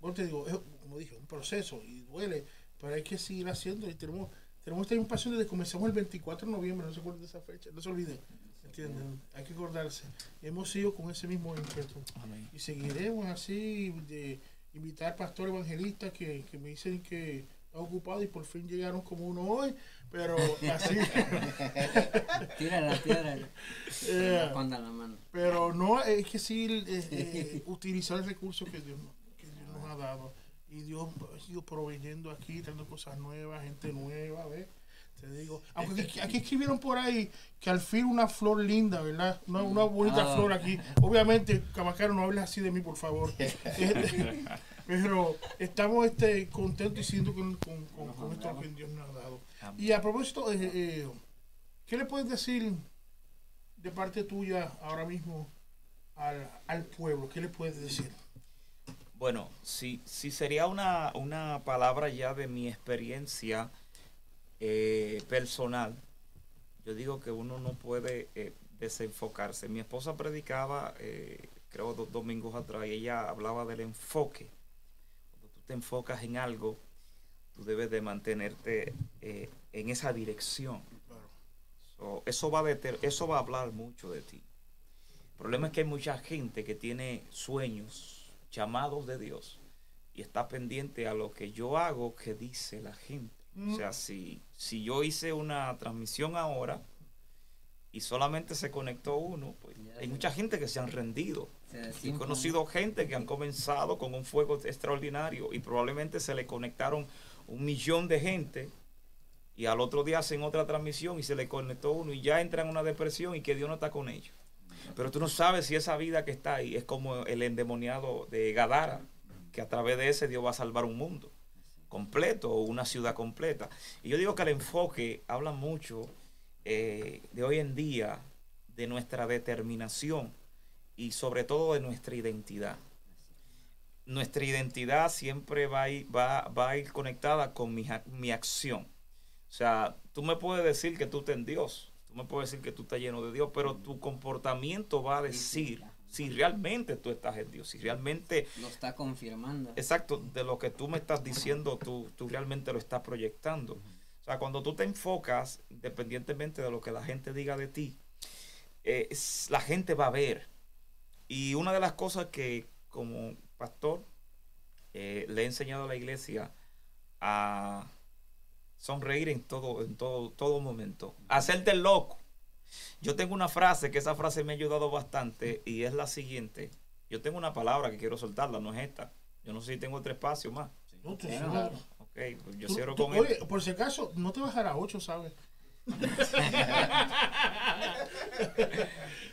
Speaker 1: bueno, te digo, es, como dije, un proceso y duele, pero hay que seguir haciendo y tenemos, tenemos pasión desde que comenzamos el 24 de noviembre, no se acuerden de esa fecha, no se olviden, ¿entienden? Hay que acordarse. Hemos sido con ese mismo ímpetu
Speaker 3: Amén.
Speaker 1: y seguiremos así de invitar pastores evangelistas que, que me dicen que están ocupados y por fin llegaron como uno hoy, pero así.
Speaker 4: Tírala, tírala.
Speaker 1: Eh,
Speaker 4: la mano.
Speaker 1: Pero no, es que sí eh, eh, utilizar el recurso que Dios, que Dios nos ha dado. Y Dios ha sido proveyendo aquí, trayendo cosas nuevas, gente nueva, ¿ves? Te digo. Aunque aquí, aquí escribieron por ahí que al fin una flor linda, ¿verdad? Una, una bonita
Speaker 4: Ah.
Speaker 1: flor aquí. Obviamente, Camacaro, no hables así de mí, por favor. Pero estamos este, contentos y siendo con, con, con, con esto que Dios nos ha dado. Y a propósito, eh, eh, ¿qué le puedes decir de parte tuya ahora mismo al, al pueblo? ¿Qué le puedes decir?
Speaker 3: Bueno, si, si sería una, una palabra ya de mi experiencia eh, personal, yo digo que uno no puede eh, desenfocarse. Mi esposa predicaba, eh, creo, dos domingos atrás, y ella hablaba del enfoque. Cuando tú te enfocas en algo, tú debes de mantenerte eh, en esa dirección. So, eso, va a eso va a hablar mucho de ti. El problema es que hay mucha gente que tiene sueños, llamados de Dios, y está pendiente a lo que yo hago que dice la gente. O sea, si, si yo hice una transmisión ahora y solamente se conectó uno, pues hay mucha gente que se han rendido. He conocido gente que han comenzado con un fuego extraordinario y probablemente se le conectaron un millón de gente y al otro día hacen otra transmisión y se le conectó uno y ya entra en una depresión y que Dios no está con ellos. Pero tú no sabes si esa vida que está ahí es como el endemoniado de Gadara, que a través de ese Dios va a salvar un mundo completo o una ciudad completa. Y yo digo que el enfoque habla mucho eh, de hoy en día, de nuestra determinación y sobre todo de nuestra identidad. Nuestra identidad siempre va a ir, va, va a ir conectada con mi, mi acción. O sea, tú me puedes decir que tú estás en Dios, tú me puedes decir que tú estás lleno de Dios, pero tu comportamiento va a decir si realmente tú estás en Dios, si realmente...
Speaker 4: Lo está confirmando.
Speaker 3: Exacto, de lo que tú me estás diciendo, tú, tú realmente lo estás proyectando. O sea, cuando tú te enfocas, independientemente de lo que la gente diga de ti, eh, la gente va a ver. Y una de las cosas que como pastor eh, le he enseñado a la iglesia a sonreír en todo, en todo, todo momento. Hacerte el loco. Yo tengo una frase que esa frase me ha ayudado bastante y es la siguiente. Yo tengo una palabra que quiero soltarla, no es esta. Yo no sé si tengo otro espacio más.
Speaker 1: No, tú
Speaker 3: Ok, pues yo
Speaker 1: Tú-
Speaker 3: cierro
Speaker 1: tú-
Speaker 3: con
Speaker 1: oye,
Speaker 3: esto.
Speaker 1: por si acaso, no te bajará 8, ¿sabes?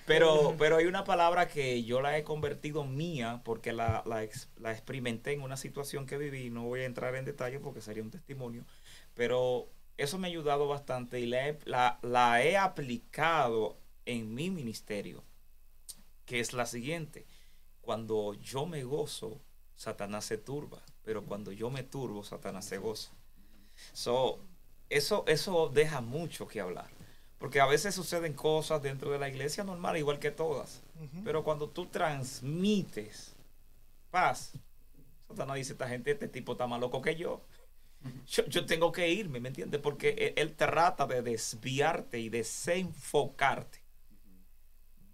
Speaker 3: Pero, pero hay una palabra que yo la he convertido mía porque la, la, ex- la experimenté en una situación que viví. No voy a entrar en detalle porque sería un testimonio. Pero eso me ha ayudado bastante y la he, la, la he aplicado en mi ministerio. Que es la siguiente. Cuando yo me gozo, Satanás se turba. Pero cuando yo me turbo, Satanás se goza. So, eso, eso deja mucho que hablar. Porque a veces suceden cosas dentro de la iglesia normal, igual que todas. Pero cuando tú transmites paz, Satanás dice, esta gente, este tipo está más loco que yo. Yo, yo tengo que irme, ¿me entiendes? Porque él, él trata de desviarte y desenfocarte.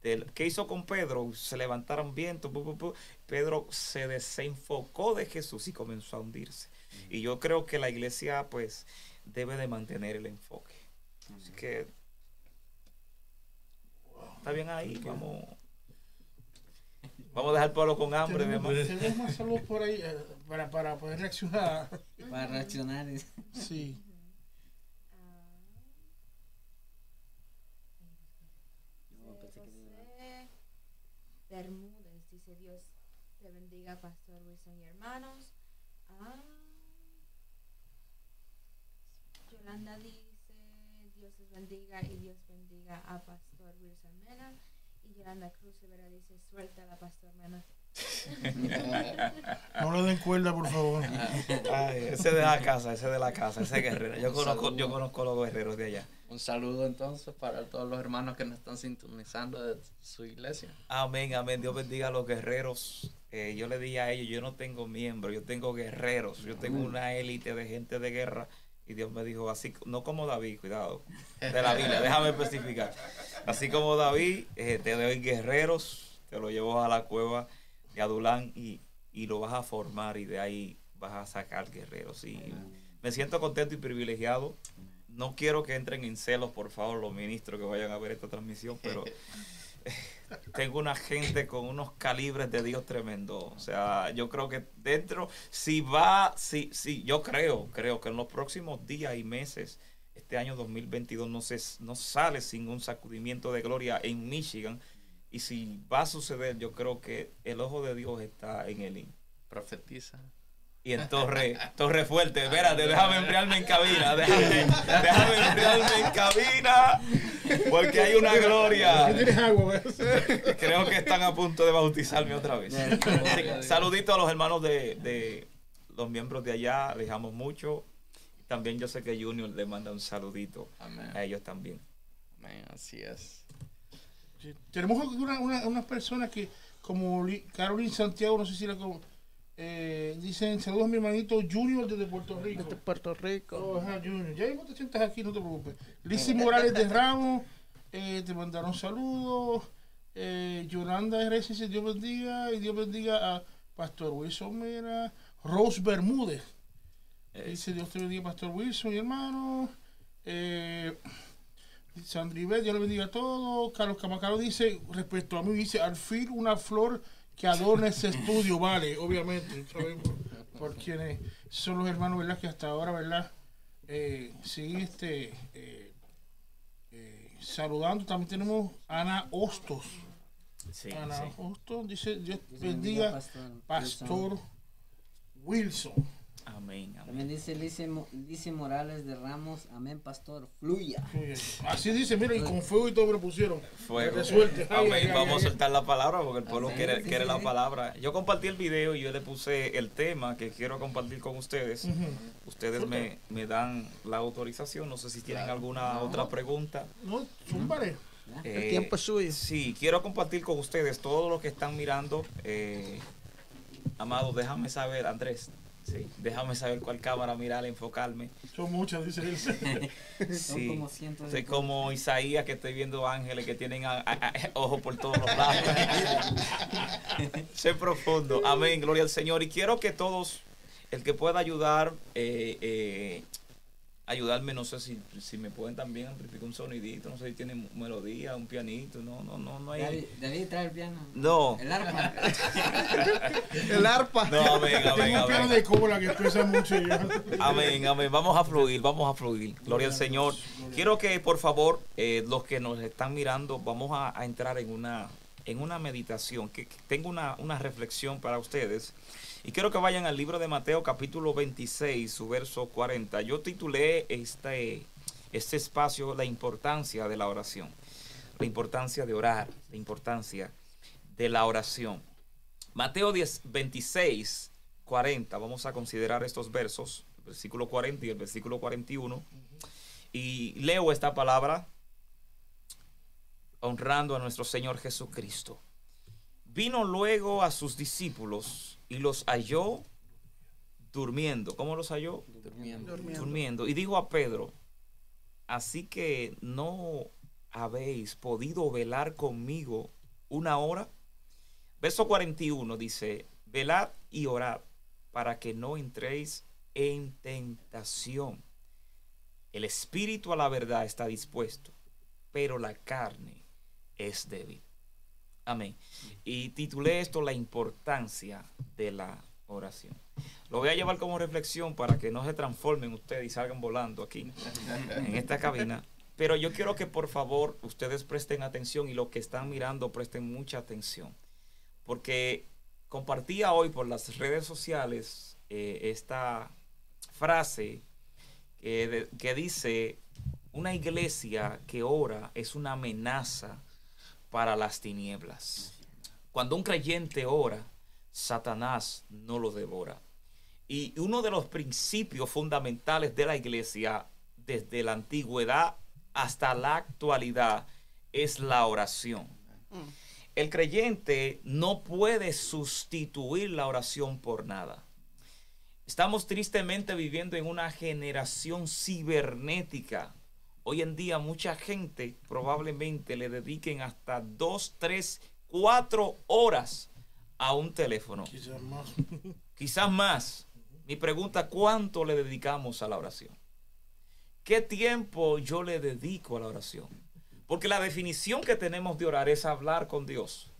Speaker 3: Del, ¿Qué hizo con Pedro? Se levantaron vientos. Pedro se desenfocó de Jesús y comenzó a hundirse. Y yo creo que la iglesia, pues, debe de mantener el enfoque. Así que está bien ahí, vamos. Vamos a dejar el pueblo con hambre, mi
Speaker 1: tenemos saludos por ahí eh, para, para poder reaccionar.
Speaker 4: Para reaccionar.
Speaker 1: Sí.
Speaker 6: José Bermúdez dice Dios te bendiga, Pastor Wilson y hermanos. Ah, Yolanda dice Dios les bendiga y Dios bendiga a Pastor Wilson Mena. Y Yolanda Cruz Rivera dice suelta a Pastor Mena.
Speaker 1: No le den cuerda, por favor.
Speaker 3: Ay, ese de la casa, ese de la casa, ese guerrero. Yo conozco, yo conozco a los guerreros de allá.
Speaker 2: Un saludo entonces para todos los hermanos que nos están sintonizando de su iglesia.
Speaker 3: Amén, amén. Dios bendiga a los guerreros. Eh, yo le dije a ellos, yo no tengo miembros, yo tengo guerreros. Yo tengo una élite de gente de guerra. Y Dios me dijo, así, no como David, cuidado, de la Biblia, déjame especificar. Así como David, eh, te doy guerreros, te lo llevo a la cueva de Adulán y, y lo vas a formar y de ahí vas a sacar guerreros. Y me siento contento y privilegiado. No quiero que entren en celos, por favor, los ministros que vayan a ver esta transmisión, pero tengo una gente con unos calibres de Dios tremendo. O sea, yo creo que dentro, si va, si, si, yo creo, creo que en los próximos días y meses, este año 2022 no, se, no sale sin un sacudimiento de gloria en Michigan. Y si va a suceder, yo creo que el ojo de Dios está en el
Speaker 2: Profetiza.
Speaker 3: y en Torre, Torre Fuerte. Espérate, déjame enfriarme en cabina. Déjame, déjame enfriarme en cabina. Porque hay una gloria. Creo que están a punto de bautizarme otra vez. Saludito a los hermanos de, de los miembros de allá. Les amo mucho. También yo sé que Junior le manda un saludito
Speaker 2: Amén.
Speaker 3: a ellos también.
Speaker 2: Amén, así es.
Speaker 1: Sí. Tenemos una, una, unas personas que, como Carolyn Santiago, no sé si la como, eh, dicen saludos a mi hermanito Junior desde Puerto Rico.
Speaker 7: Desde Puerto Rico.
Speaker 1: Oh, ajá, Junior. Ya mismo te sientas aquí, no te preocupes. Lizzy Morales de Ramos, eh, te mandaron saludos. Eh, Yolanda R. dice Dios bendiga y Dios bendiga a Pastor Wilson Mera. Rose Bermúdez. Dice Dios te bendiga, Pastor Wilson y hermano. Eh, Sandribet, Dios le bendiga a todos. Carlos Camacaro dice, respecto a mí, dice, al fin una flor que adorne ese estudio, vale, obviamente. Sabemos por quienes son los hermanos, ¿verdad? Que hasta ahora, ¿verdad? Eh, sí, este. eh, eh, saludando, también tenemos Ana Hostos.
Speaker 3: Sí,
Speaker 1: Ana
Speaker 3: sí.
Speaker 1: Hostos dice: Dios
Speaker 4: bendiga,
Speaker 1: bendiga,
Speaker 4: Pastor
Speaker 1: Pastor Wilson.
Speaker 3: Amén, amén.
Speaker 4: También dice Lice, Mo- Lice Morales de Ramos, amén, pastor, fluya.
Speaker 1: Así dice, mira, y con fuego y todo lo pusieron.
Speaker 3: Fuego.
Speaker 1: Que te suelte. Ay,
Speaker 3: Amén.
Speaker 1: ay, ay,
Speaker 3: Vamos a
Speaker 1: ay.
Speaker 3: soltar la palabra porque el pueblo
Speaker 4: Amén.
Speaker 3: quiere,
Speaker 4: Sí,
Speaker 3: quiere
Speaker 4: sí,
Speaker 3: la
Speaker 4: sí.
Speaker 3: palabra. Yo compartí el video y yo le puse el tema que quiero compartir con ustedes. Ustedes me, me dan la autorización. No sé si tienen alguna otra pregunta.
Speaker 1: No, zúmbale.
Speaker 3: Eh,
Speaker 7: tiempo es suyo.
Speaker 3: Sí, quiero compartir con ustedes, todos los que están mirando. Eh, amado, déjame saber, Andrés. Sí, déjame saber cuál cámara mirar, enfocarme.
Speaker 1: Son muchas, dice él.
Speaker 4: Son como cientos de
Speaker 3: Soy como Isaías que estoy viendo ángeles que tienen a- a- a- ojos por todos los lados. Sé profundo. Amén, gloria al Señor. Y quiero que todos, el que pueda ayudar, eh, eh, ayudarme, no sé si, si me pueden también amplificar un sonidito, no sé si tienen melodía, un pianito, no, no, no, no hay.
Speaker 4: David trae el piano.
Speaker 3: No,
Speaker 4: El arpa.
Speaker 7: El arpa.
Speaker 3: no, amén, amén,
Speaker 1: Tengo un piano
Speaker 3: amén.
Speaker 1: de cola que pesa mucho.
Speaker 3: Amén, amén. Vamos a fluir, vamos a fluir. Gloria al Señor. Quiero que por favor eh, los que nos están mirando vamos a, a entrar en una en una meditación. Que, tengo una, una reflexión para ustedes. Y quiero que vayan al libro de Mateo capítulo 26, su verso 40. Yo titulé este, este espacio La importancia de la oración. La importancia de orar. La importancia de la oración. Mateo 10, 26, 40. Vamos a considerar estos versos, el versículo 40 y el versículo 41. Y leo esta palabra honrando a nuestro Señor Jesucristo. Vino luego a sus discípulos y los halló durmiendo. ¿Cómo los halló?
Speaker 2: Durmiendo.
Speaker 7: Durmiendo.
Speaker 3: durmiendo. Y dijo a Pedro, así que no habéis podido velar conmigo una hora. Verso 41 dice, velad y orad para que no entréis en tentación. El espíritu a la verdad está dispuesto, pero la carne es débil. Amén. Y titulé esto La importancia de la oración. Lo voy a llevar como reflexión para que no se transformen ustedes y salgan volando aquí en esta cabina. Pero yo quiero que por favor ustedes presten atención y los que están mirando presten mucha atención. Porque compartía hoy por las redes sociales eh, esta frase que, dice, una iglesia que ora es una amenaza para las tinieblas. Cuando un creyente ora, Satanás no lo devora. Y uno de los principios fundamentales de la iglesia desde la antigüedad hasta la actualidad es la oración. El creyente no puede sustituir la oración por nada. Estamos tristemente viviendo en una generación cibernética. Hoy en día mucha gente probablemente le dediquen hasta dos, tres, cuatro horas a un teléfono.
Speaker 1: Quizás más.
Speaker 3: Quizás más. Mi pregunta, ¿cuánto le dedicamos a la oración? ¿Qué tiempo yo le dedico a la oración? Porque la definición que tenemos de orar es hablar con Dios.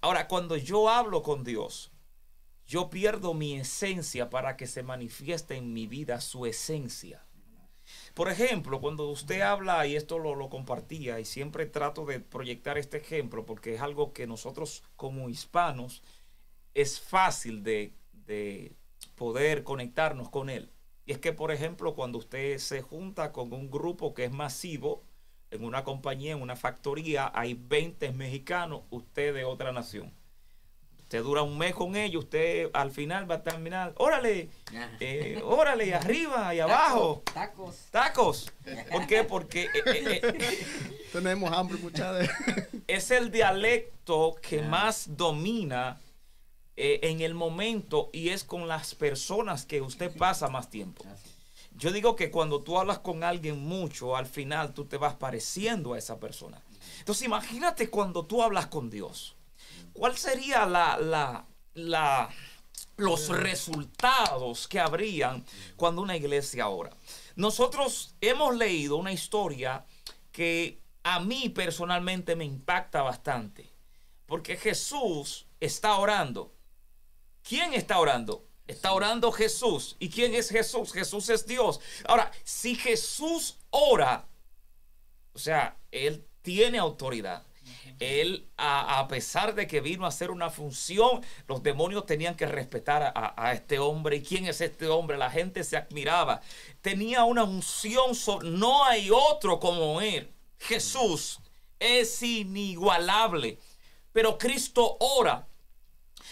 Speaker 3: Ahora, cuando yo hablo con Dios, yo pierdo mi esencia para que se manifieste en mi vida su esencia. Por ejemplo, cuando usted habla, y esto lo, lo compartía, y siempre trato de proyectar este ejemplo, porque es algo que nosotros como hispanos es fácil de, de poder conectarnos con él. Y es que, por ejemplo, cuando usted se junta con un grupo que es masivo, en una compañía, en una factoría, hay 20 mexicanos, usted de otra nación. Usted dura un mes con ellos, usted al final va a terminar, órale, eh, órale, arriba y abajo,
Speaker 4: Tacos.
Speaker 3: tacos. ¿Por qué? Porque eh, eh, eh,
Speaker 7: Tenemos hambre, muchachos.
Speaker 3: es el dialecto que más domina eh, en el momento y es con las personas que usted pasa más tiempo. Yo digo que cuando tú hablas con alguien mucho, al final tú te vas pareciendo a esa persona. Entonces imagínate cuando tú hablas con Dios. ¿Cuál sería la, la, la, los resultados que habrían cuando una iglesia ora? Nosotros hemos leído una historia que a mí personalmente me impacta bastante. Porque Jesús está orando. ¿Quién está orando? Está orando Jesús. ¿Y quién es Jesús? Jesús es Dios. Ahora, si Jesús ora, o sea, Él tiene autoridad. Él, a, a pesar de que vino a hacer una función, los demonios tenían que respetar a, a este hombre. ¿Y quién es este hombre? La gente se admiraba. Tenía una unción, no hay otro como Él. Jesús es inigualable. Pero Cristo ora.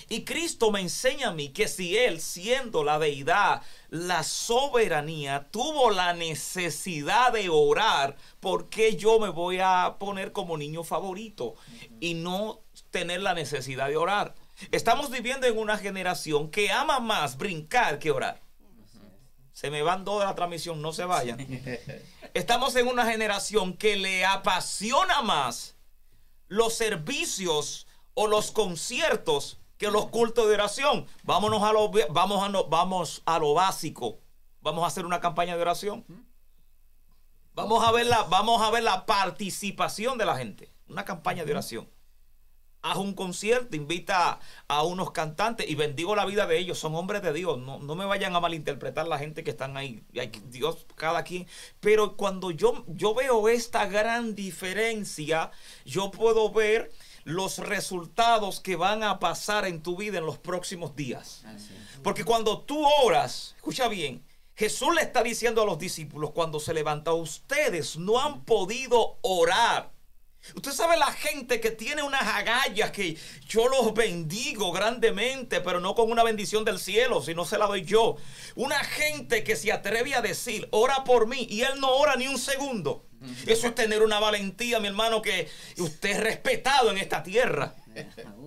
Speaker 3: Y Cristo me enseña a mí que si Él, siendo la deidad, la soberanía, tuvo la necesidad de orar, ¿por qué yo me voy a poner como niño favorito y no tener la necesidad de orar? Estamos viviendo en una generación que ama más brincar que orar. Se me van dos de la transmisión, no se vayan. Estamos en una generación que le apasiona más los servicios o los conciertos que los cultos de oración. Vámonos a lo, vamos a, no- vamos a lo básico. Vamos a hacer una campaña de oración. Vamos a ver la, vamos a ver la participación de la gente. Una campaña de oración. Haz un concierto, invita a, a unos cantantes y bendigo la vida de ellos. Son hombres de Dios. No, no me vayan a malinterpretar la gente que están ahí. Hay Dios, cada quien. Pero cuando yo, yo veo esta gran diferencia, yo puedo ver los resultados que van a pasar en tu vida en los próximos días. Porque cuando tú oras, escucha bien, Jesús le está diciendo a los discípulos cuando se levanta, ustedes no han podido orar. Usted sabe la gente que tiene unas agallas que yo los bendigo grandemente, pero no con una bendición del cielo, sino se la doy yo. Una gente que se atreve a decir, ora por mí, y él no ora ni un segundo. Eso es tener una valentía, mi hermano, que usted es respetado en esta tierra.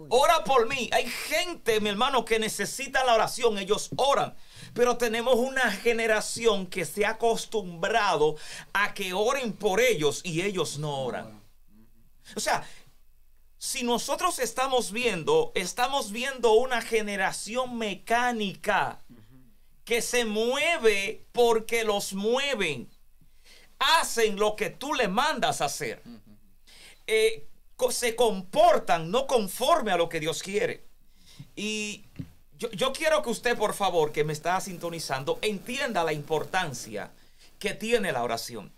Speaker 3: Ora por mí. Hay gente, mi hermano, que necesita la oración. Ellos oran. Pero tenemos una generación que se ha acostumbrado a que oren por ellos y ellos no oran. O sea, si nosotros estamos viendo, estamos viendo una generación mecánica que se mueve porque los mueven. Hacen lo que tú le mandas hacer. Eh, se comportan no conforme a lo que Dios quiere. Y yo, yo quiero que usted, por favor, que me está sintonizando, entienda la importancia que tiene la oración.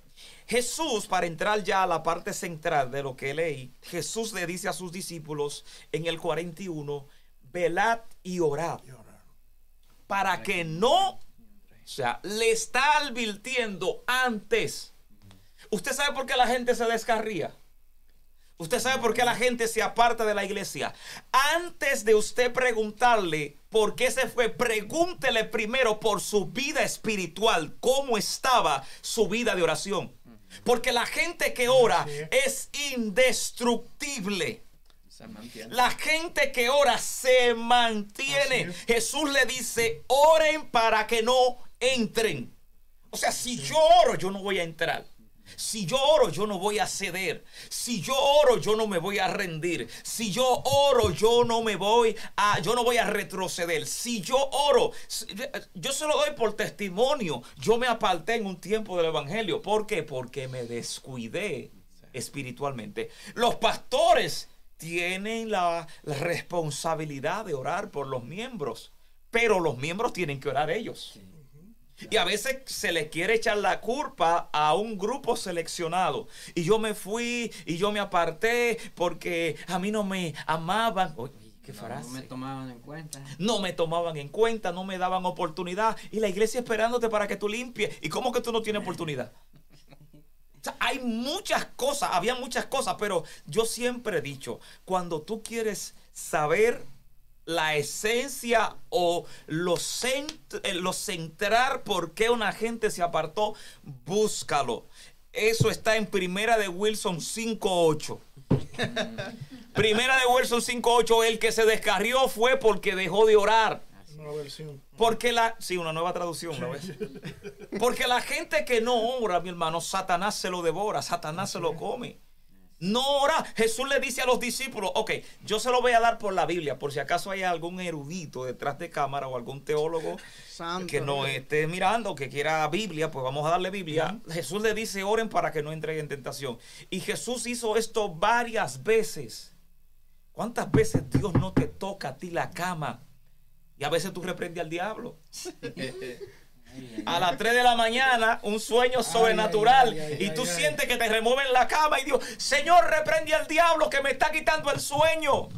Speaker 3: Jesús, para entrar ya a la parte central de lo que leí, Jesús le dice a sus discípulos en el 41, velad y orad,
Speaker 1: Y orar.
Speaker 3: para que no, o sea, le está advirtiendo antes. ¿Usted sabe por qué la gente se descarría? ¿Usted sabe por qué la gente se aparta de la iglesia? Antes de usted preguntarle por qué se fue, pregúntele primero por su vida espiritual, cómo estaba su vida de oración. Porque la gente que ora es indestructible.
Speaker 2: Se mantiene.
Speaker 3: La gente que ora se mantiene. Jesús le dice, oren para que no entren. O sea, si yo oro, yo no voy a entrar. Si yo oro, yo no voy a ceder. Si yo oro, yo no me voy a rendir. Si yo oro, yo no me voy a, yo no voy a retroceder. Si yo oro, yo se lo doy por testimonio. Yo me aparté en un tiempo del evangelio. ¿Por qué? Porque me descuidé espiritualmente. Los pastores tienen la, la responsabilidad de orar por los miembros, pero los miembros tienen que orar ellos. Y a veces se le quiere echar la culpa a un grupo seleccionado. Y yo me fui y yo me aparté porque a mí no me amaban. Oye, qué
Speaker 4: No,
Speaker 3: frase.
Speaker 4: no me tomaban en cuenta.
Speaker 3: No me tomaban en cuenta, no me daban oportunidad. Y la iglesia esperándote para que tú limpies. ¿Y cómo que tú no tienes oportunidad? O sea, hay muchas cosas, había muchas cosas, pero yo siempre he dicho, cuando tú quieres saber la esencia o lo, cent- eh, lo centrar por qué una gente se apartó, búscalo. Eso está en Primera de Wilson 5.8. Primera de Wilson 5.8, el que se descarrió fue porque dejó de orar.
Speaker 1: Nueva versión.
Speaker 3: Porque la, sí, una nueva traducción, ¿no ves? Porque la gente que no ora, mi hermano, Satanás se lo devora, Satanás se lo come. No ora. Jesús le dice a los discípulos, ok, yo se lo voy a dar por la Biblia, por si acaso hay algún erudito detrás de cámara o algún teólogo
Speaker 7: Santo.
Speaker 3: que no esté mirando, que quiera Biblia, pues vamos a darle Biblia. Jesús le dice, oren para que no entren en tentación. Y Jesús hizo esto varias veces. ¿Cuántas veces Dios no te toca a ti la cama Y a veces tú reprendes al diablo. A las 3 de la mañana, un sueño sobrenatural.
Speaker 1: ay, ay,
Speaker 3: y tú sientes que te remueven la cama y Dios, Señor, reprende al diablo que me está quitando el sueño.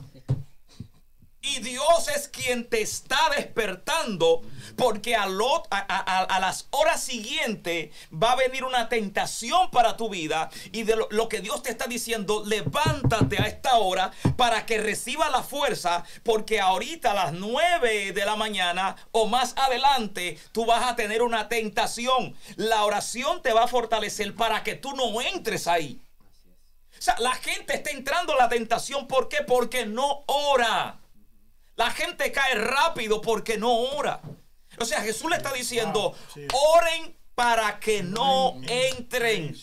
Speaker 3: Y Dios es quien te está despertando porque a, las horas siguientes va a venir una tentación para tu vida y de lo, lo que Dios te está diciendo, levántate a esta hora para que reciba la fuerza porque ahorita a las 9 de la mañana o más adelante tú vas a tener una tentación. La oración te va a fortalecer para que tú no entres ahí. O sea, la gente está entrando a la tentación. ¿Por qué? Porque no ora. La gente cae rápido porque no ora. O sea, Jesús le está diciendo,
Speaker 1: Wow, sí.
Speaker 3: oren para que no entren.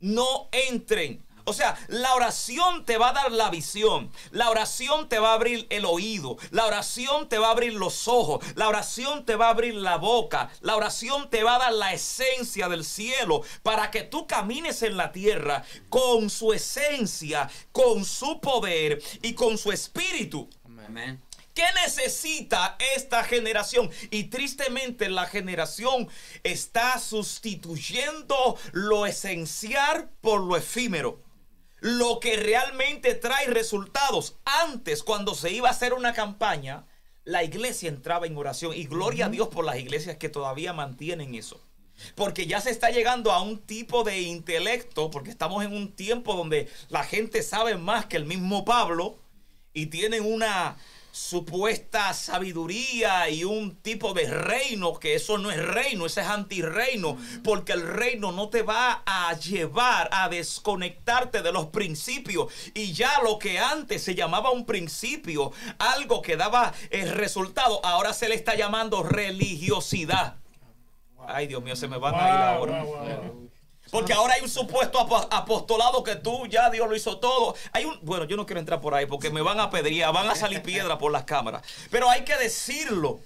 Speaker 3: No entren. O sea, la oración te va a dar la visión. La oración te va a abrir el oído. La oración te va a abrir los ojos. La oración te va a abrir la boca. La oración te va a dar la esencia del cielo para que tú camines en la tierra con su esencia, con su poder y con su espíritu.
Speaker 4: Amén.
Speaker 3: ¿Qué necesita esta generación? Y tristemente la generación está sustituyendo lo esencial por lo efímero. Lo que realmente trae resultados. Antes, cuando se iba a hacer una campaña, la iglesia entraba en oración. Y gloria a Dios por las iglesias que todavía mantienen eso. Porque ya se está llegando a un tipo de intelecto, porque estamos en un tiempo donde la gente sabe más que el mismo Pablo y tienen una supuesta sabiduría y un tipo de reino, que eso no es reino, ese es antirreino, porque el reino no te va a llevar a desconectarte de los principios. Y ya lo que antes se llamaba un principio, algo que daba el resultado, ahora se le está llamando religiosidad. Ay, Dios mío, se me van a ir
Speaker 1: Wow,
Speaker 3: ahora.
Speaker 1: wow, wow.
Speaker 3: Porque ahora hay un supuesto apo- apostolado que tú ya Dios lo hizo todo. Hay un, bueno, yo no quiero entrar por ahí porque me van a pedrear, van a salir piedras por las cámaras. Pero hay que decirlo.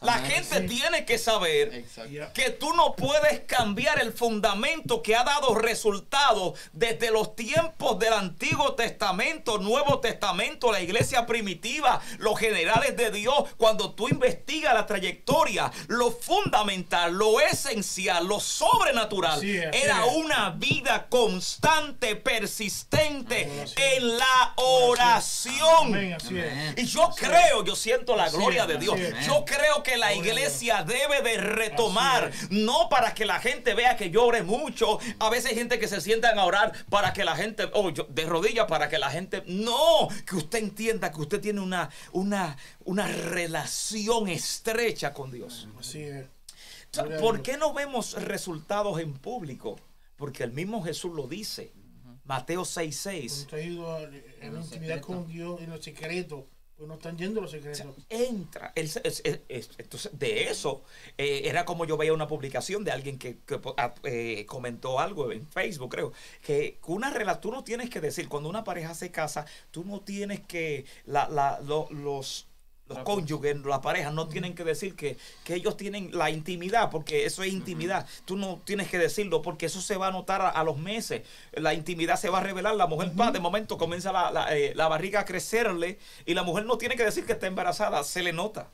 Speaker 3: La gente tiene que saber
Speaker 2: Exacto.
Speaker 3: Que tú no puedes cambiar el fundamento que ha dado resultados desde los tiempos del Antiguo Testamento, Nuevo Testamento, la iglesia primitiva, los generales de Dios. Cuando tú investigas la trayectoria, lo fundamental, lo esencial, lo sobrenatural, era
Speaker 1: es.
Speaker 3: una vida constante, persistente en la oración.
Speaker 1: Amén.
Speaker 3: Y yo creo, yo siento la gloria de Dios. Yo creo que la
Speaker 1: Gloria a
Speaker 3: iglesia debe de retomar, no para que la gente vea que llore mucho. A veces hay gente que se sientan a orar para que la gente, oh, yo- de rodillas para que la gente, no, que usted entienda que usted tiene una, una, una relación estrecha con Dios.
Speaker 1: Así es.
Speaker 3: ¿Por qué no vemos resultados en público? Porque el mismo Jesús lo dice. Mateo 6:6.
Speaker 1: Cuando usted ha ido a- en la intimidad con Dios en los secretos, pues no están yendo los secretos.
Speaker 3: entra. Él se- es- es- es- entonces, de eso, eh, era como yo veía una publicación de alguien que, que, ah, eh, comentó algo en Facebook, creo, que una relación, tú no tienes que decir, cuando una pareja se casa, tú no tienes que, la, la- lo- los... Los cónyuges, la pareja, no tienen que decir que, que ellos tienen la intimidad, porque eso es intimidad. Tú no tienes que decirlo, porque eso se va a notar a, a los meses. La intimidad se va a revelar. La mujer, pa, de momento, comienza la, la, eh, la barriga a crecerle y la mujer no tiene que decir que está embarazada, se le nota.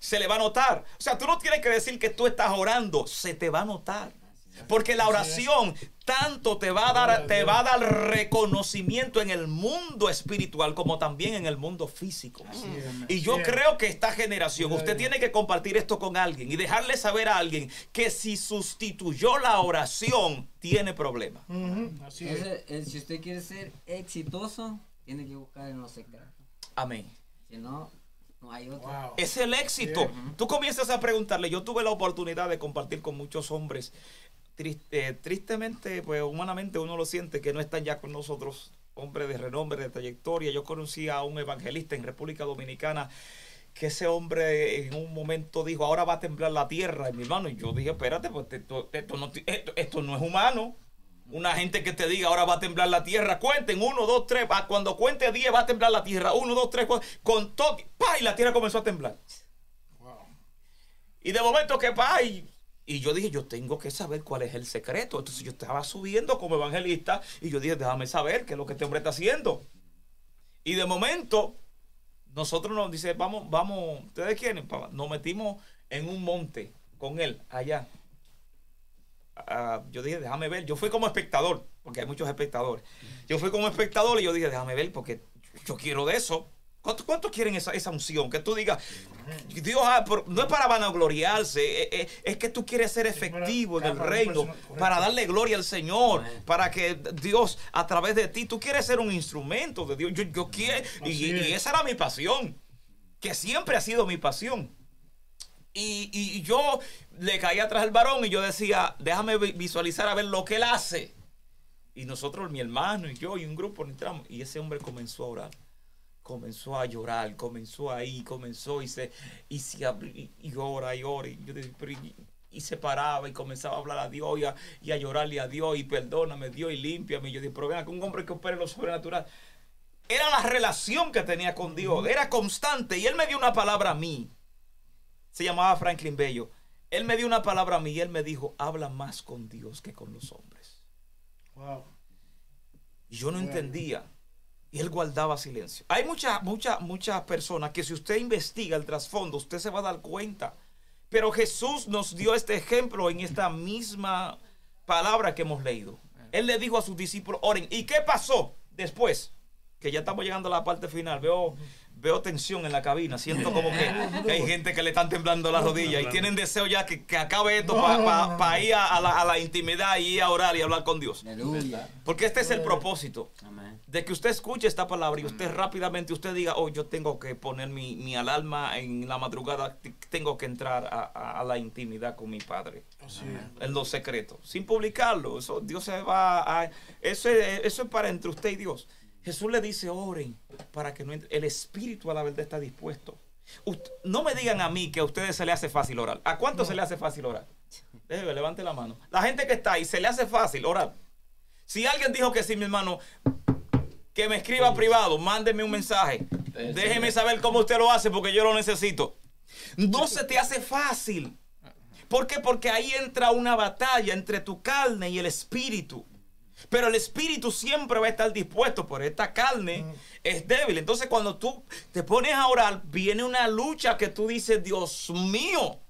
Speaker 3: Se le va a notar. O sea, tú no tienes que decir que tú estás orando, se te va a notar. Porque la oración tanto te va a dar, te va a dar reconocimiento en el mundo espiritual como también en el mundo físico. Y yo creo que esta generación, usted tiene que compartir esto con alguien y dejarle saber a alguien que si sustituyó la oración, tiene problemas.
Speaker 1: Ujú, Así es.
Speaker 4: Entonces, si usted quiere ser exitoso, tiene que buscar en los secretos.
Speaker 3: Amén.
Speaker 4: Si no, no hay otro.
Speaker 1: Wow.
Speaker 3: Es el éxito. Tú comienzas a preguntarle. Yo tuve la oportunidad de compartir con muchos hombres. Tris- eh, tristemente, pues humanamente uno lo siente que no están ya con nosotros, hombres de renombre, de trayectoria. Yo conocí a un evangelista en República Dominicana que ese hombre en un momento dijo, ahora va a temblar la tierra, y mi hermano. Y yo dije, espérate, pues esto, esto no, esto, esto no es humano. Una gente que te diga, ahora va a temblar la tierra, cuenten, uno, dos, tres, cuando cuente diez va a temblar la tierra, uno, dos, tres, cuatro, con todo, ¡pa! y la tierra comenzó a temblar.
Speaker 1: Wow.
Speaker 3: Y de momento que pa, y, y yo dije, yo tengo que saber cuál es el secreto. Entonces yo estaba subiendo como evangelista y yo dije, déjame saber qué es lo que este hombre está haciendo. Y de momento nosotros nos dice, vamos, vamos, ¿ustedes quieren? Nos metimos en un monte con él allá. Ah, yo dije, déjame ver. Yo fui como espectador, porque hay muchos espectadores. Yo fui como espectador y yo dije, déjame ver, porque yo quiero de eso. ¿Cuántos cuántos quieren esa, esa unción? Que tú digas, Dios, ah, pero no es para vanagloriarse, eh, eh, es que tú quieres ser efectivo en el reino, para darle gloria al Señor, para que Dios, a través de ti, tú quieres ser un instrumento de Dios. Yo, yo quiero, y, esa era mi pasión, que siempre ha sido mi pasión. Y, y yo le caía atrás al varón y yo decía, déjame vi- visualizar a ver lo que él hace. Y nosotros, mi hermano y yo y un grupo entramos. Y ese hombre comenzó a orar. Comenzó a llorar, comenzó ahí, comenzó y se, y se y, ora y ora. Y, se paraba y comenzaba a hablar a Dios y a, y a llorarle a Dios y perdóname Dios y límpiame. Y yo dije, pero ven un hombre que opere lo sobrenatural. Era la relación que tenía con Dios, era constante. Y él me dio una palabra a mí. Se llamaba Franklin Bello. Él me dio una palabra a mí y él me dijo, habla más con Dios que con los hombres.
Speaker 1: Wow.
Speaker 3: Y yo no entendía. Y él guardaba silencio. Hay muchas, muchas, muchas personas que si usted investiga el trasfondo, usted se va a dar cuenta. Pero Jesús nos dio este ejemplo en esta misma palabra que hemos leído. Él le dijo a sus discípulos, oren. ¿Y qué pasó después? Que ya estamos llegando a la parte final. Veo, veo tensión en la cabina. Siento como que, que hay gente que le están temblando las rodillas y tienen deseo ya que, que acabe esto para
Speaker 1: no.
Speaker 3: ir a, a la, a la intimidad y ir a orar y hablar con Dios. Porque este es el propósito
Speaker 4: Amén.
Speaker 3: De que usted escuche esta palabra y usted rápidamente usted diga, oh, yo tengo que poner mi, mi alarma en la madrugada, tengo que entrar a, a- a la intimidad con mi padre, en lo secreto, sin publicarlo. Eso Dios se va a... Eso es, eso es para entre usted y Dios. Jesús le dice, oren para que no entre. El espíritu a la verdad está dispuesto. Ust- no me digan a mí que a ustedes se le hace fácil orar. ¿A cuánto se le hace fácil orar? Déjeme, levante la mano. La gente que está ahí, se le hace fácil orar. Si alguien dijo que sí, mi hermano, que me escriba privado, mándeme un mensaje. Déjeme saber cómo usted lo hace porque yo lo necesito. No se te hace fácil. ¿Por qué? Porque ahí entra una batalla entre tu carne y el espíritu. Pero el espíritu siempre va a estar dispuesto, pero esta carne es débil. Entonces cuando tú te pones a orar, viene una lucha que tú dices, Dios mío,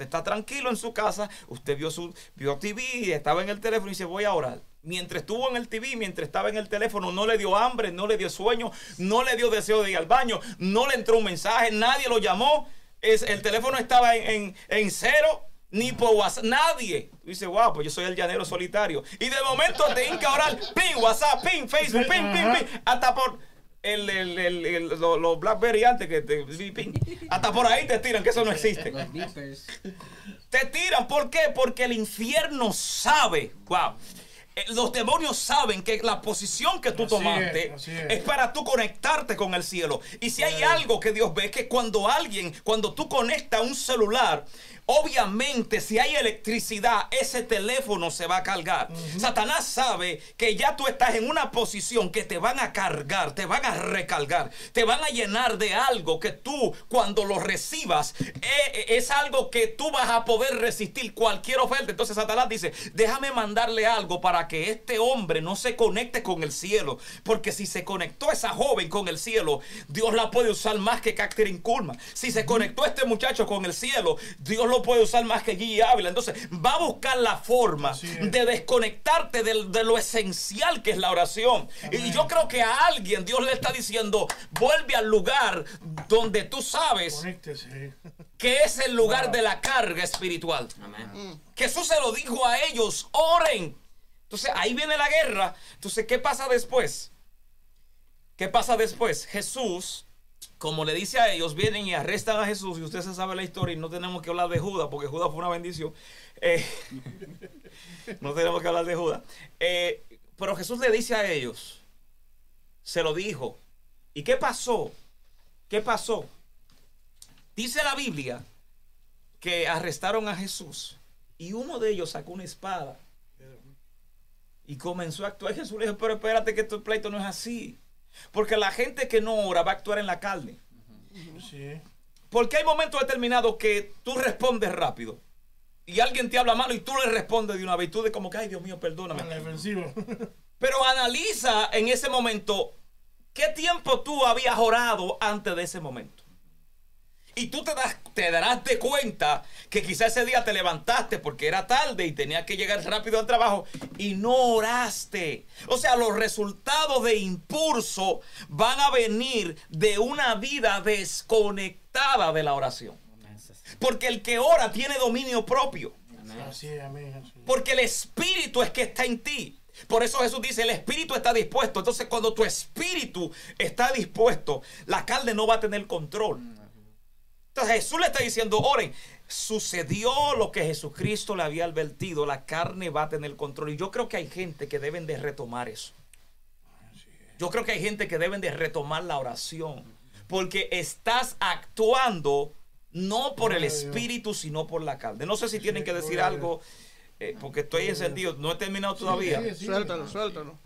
Speaker 3: usted está tranquilo en su casa, usted vio, su, vio TV, estaba en el teléfono y dice, voy a orar. Mientras estuvo en el TV, mientras estaba en el teléfono, no le dio hambre, no le dio sueño, no le dio deseo de ir al baño, no le entró un mensaje, nadie lo llamó, es, el teléfono estaba en, en- en cero, ni por WhatsApp, nadie. Dice, wow, pues yo soy el llanero solitario. Y de momento te hinca a orar, ping, WhatsApp, ping, Facebook, ping, ping, ping, hasta por el, el, el- el- lo- los Blackberry antes que te, hasta por ahí te tiran, que eso no existe.
Speaker 4: Los beepers.
Speaker 3: Te tiran, ¿por qué? Porque el infierno sabe, wow. eh, Los demonios saben que la posición que tú
Speaker 1: Así
Speaker 3: tomaste
Speaker 1: es, así
Speaker 3: es.
Speaker 1: es.
Speaker 3: para tú conectarte con el cielo. Y si hay algo que Dios ve, es que cuando alguien, cuando tú conectas un celular, obviamente si hay electricidad, ese teléfono se va a cargar. Satanás sabe que ya tú estás en una posición que te van a cargar, te van a recargar, te van a llenar de algo que tú cuando lo recibas eh, es algo que tú vas a poder resistir cualquier oferta. Entonces Satanás dice, déjame mandarle algo para que este hombre no se conecte con el cielo. Porque si se conectó esa joven con el cielo, Dios la puede usar más que Catherine Kuhlman. Si se conectó este muchacho con el cielo, Dios lo puede usar más que Gigi Ávila. Entonces va a buscar la forma de desconectarte del- de, lo esencial que es la oración. Y yo creo que a alguien Dios le está diciendo, vuelve al lugar donde tú sabes
Speaker 1: Conéctese.
Speaker 3: que es el lugar de la carga espiritual.
Speaker 4: Amén.
Speaker 3: Jesús se lo dijo a ellos, oren. Entonces ahí viene la guerra. Entonces, ¿qué pasa después? ¿Qué pasa después? Jesús, como le dice a ellos, vienen y arrestan a Jesús. Y usted se sabe la historia y no tenemos que hablar de Judas, porque Judas fue una bendición. Eh, no tenemos que hablar de Judas. Eh, pero Jesús le dice a ellos, se lo dijo. ¿Y qué pasó? ¿Qué pasó? Dice la Biblia que arrestaron a Jesús y uno de ellos sacó una espada y comenzó a actuar. Jesús le dijo, pero espérate que tu pleito no es así. Porque la gente que no ora va a actuar en la carne.
Speaker 1: Sí.
Speaker 3: Porque hay momentos determinados que tú respondes rápido. Y alguien te habla malo y tú le respondes de una vez. Y tú de como que, ay Dios mío, perdóname. Pero analiza en ese momento ¿Qué tiempo tú habías orado antes de ese momento? Y tú te, das, te darás de cuenta que quizás ese día te levantaste porque era tarde y tenías que llegar rápido al trabajo y no oraste. O sea, los resultados de impulso van a venir de una vida desconectada de la oración. Porque el que ora tiene dominio propio. Porque el espíritu es que está en ti. Por eso Jesús dice, el espíritu está dispuesto. Entonces cuando tu espíritu está dispuesto, la carne no va a tener control. Entonces Jesús le está diciendo, oren, sucedió lo que Jesucristo le había advertido, la carne va a tener control. Y yo creo que hay gente que deben de retomar eso. Yo creo que hay gente que deben de retomar la oración. Porque estás actuando no por el espíritu, sino por la carne. No sé si tienen que decir algo, eh, porque estoy encendido. No he terminado todavía.
Speaker 7: Suéltalo, suéltalo.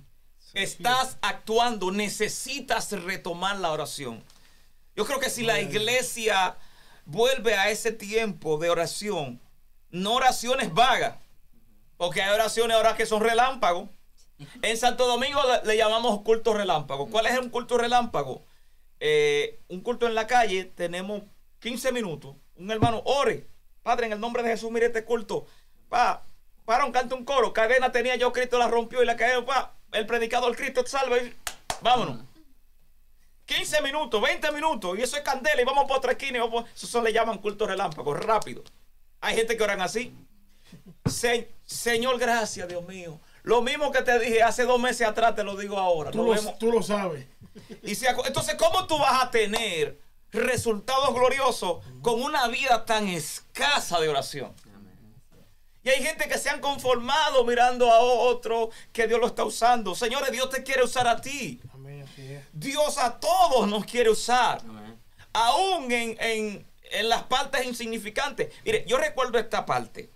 Speaker 3: Estás actuando, necesitas retomar la oración. Yo creo que si la iglesia vuelve a ese tiempo de oración, no oraciones vagas, porque hay oraciones ahora que son relámpagos. En Santo Domingo le, llamamos culto relámpago. ¿Cuál es un culto relámpago? Eh, un culto en la calle, tenemos 15 minutos. Un hermano, ore. Padre, en el nombre de Jesús, mire este culto. Pa, para un canto un coro. Cadena tenía yo, Cristo la rompió y la cayó. Pa, el predicador Cristo salva. vámonos. 15 minutos, 20 minutos. Y eso es candela. Y vamos por otra esquina. y vamos Eso se le llaman cultos relámpagos, rápido. Hay gente que oran así. Se- Señor, gracias, Dios mío. Lo mismo que te dije hace dos meses atrás, te lo digo ahora.
Speaker 1: Tú lo, tú lo sabes.
Speaker 3: y aco- entonces, ¿cómo tú vas a tener resultados gloriosos con una vida tan escasa de oración? Y hay gente que se han conformado mirando a otro que Dios lo está usando. Señores, Dios te quiere usar a ti. Dios a todos nos quiere usar.
Speaker 4: Amén.
Speaker 3: Aún en, en- en las partes insignificantes. Mire, yo recuerdo esta parte.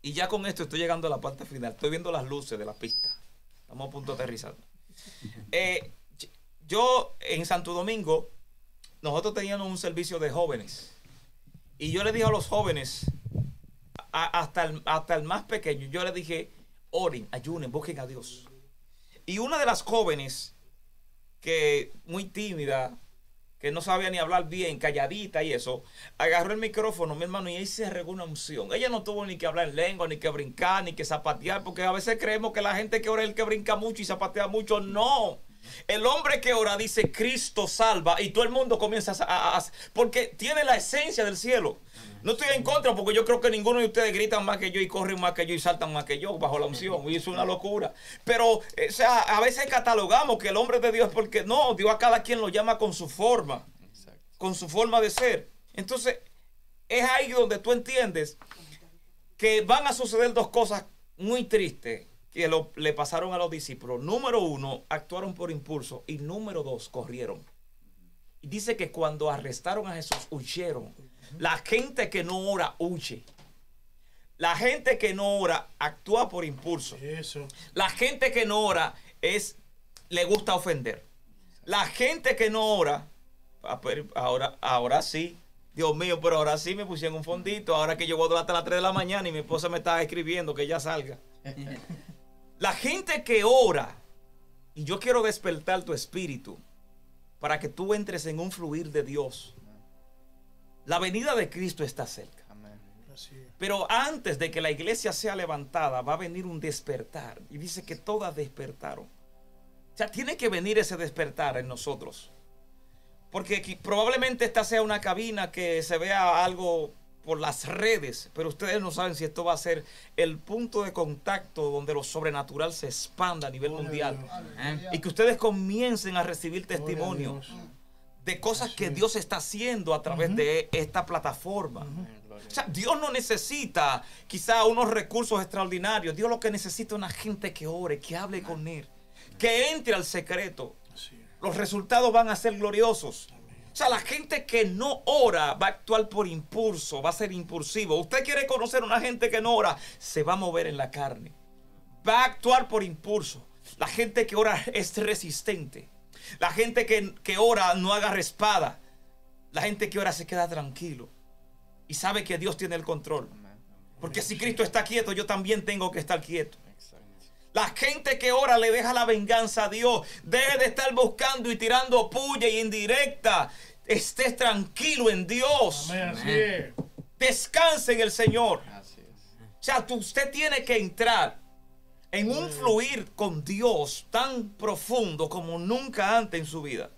Speaker 3: Y ya con esto estoy llegando a la parte final. Estoy viendo las luces de la pista. Estamos a punto de aterrizar. Eh, yo en Santo Domingo, nosotros teníamos un servicio de jóvenes. Y yo le dije a los jóvenes, a- hasta, el, hasta el más pequeño, yo le dije, oren, ayunen, busquen a Dios. Y una de las jóvenes, que muy tímida, que no sabía ni hablar bien, calladita y eso, agarró el micrófono, mi hermano, y ahí se regó una unción. Ella no tuvo ni que hablar en lengua, ni que brincar, ni que zapatear, porque a veces creemos que la gente que ora es el que brinca mucho y zapatea mucho. No. El hombre que ora dice Cristo salva y todo el mundo comienza a, a- porque tiene la esencia del cielo. No estoy en contra porque yo creo que ninguno de ustedes gritan más que yo y corren más que yo y saltan más que yo bajo la unción. Y es una locura. Pero, eh, a veces catalogamos que el hombre de Dios porque no, Dios a cada quien lo llama con su forma, con su forma de ser. Entonces, es ahí donde tú entiendes que van a suceder dos cosas muy tristes que lo- le pasaron a los discípulos. Número uno, actuaron por impulso. Y número dos, corrieron. Y dice que cuando arrestaron a Jesús, huyeron. La gente que no ora, huye. La gente que no ora, actúa por impulso.
Speaker 1: Eso.
Speaker 3: La gente que no ora es le gusta ofender. La gente que no ora, ah, pero ahora, ahora sí. Dios mío, pero ahora sí me pusieron un fondito. Ahora que yo voy a durar hasta las 3 de la mañana y mi esposa me está escribiendo que ya salga. La gente que ora, y yo quiero despertar tu espíritu para que tú entres en un fluir de Dios. La venida de Cristo está cerca. Pero antes de que la iglesia sea levantada, va a venir un despertar. Y dice que todas despertaron. O sea, tiene que venir ese despertar en nosotros. Porque probablemente esta sea una cabina que se vea algo por las redes, pero ustedes no saben si esto va a ser el punto de contacto donde lo sobrenatural se expanda a nivel mundial.
Speaker 4: Amén.
Speaker 3: Y que ustedes comiencen a recibir
Speaker 1: Gloria a
Speaker 3: testimonio
Speaker 1: Dios.
Speaker 3: de cosas que. Dios está haciendo a través de esta plataforma. O sea, Dios no necesita quizá unos recursos extraordinarios. Dios lo que necesita es una gente que ore, que hable con Él, que entre al secreto. Los resultados van a ser gloriosos. O sea, la gente que no ora va a actuar por impulso, va a ser impulsivo. Usted quiere conocer una gente que no ora, se va a mover en la carne. Va a actuar por impulso. La gente que ora es resistente. La gente que, que ora no agarra espada. La gente que ora se queda tranquilo. Y sabe que Dios tiene el control. Porque si Cristo está quieto, yo también tengo que estar quieto. La gente que ora le deja la venganza a Dios. Deje de estar buscando y tirando puya y indirecta. Esté tranquilo en Dios.
Speaker 1: Amén, así es.
Speaker 3: Descanse en el Señor.
Speaker 2: Así es.
Speaker 3: O sea, tú- usted tiene que entrar en un fluir con Dios tan profundo como nunca antes en su vida.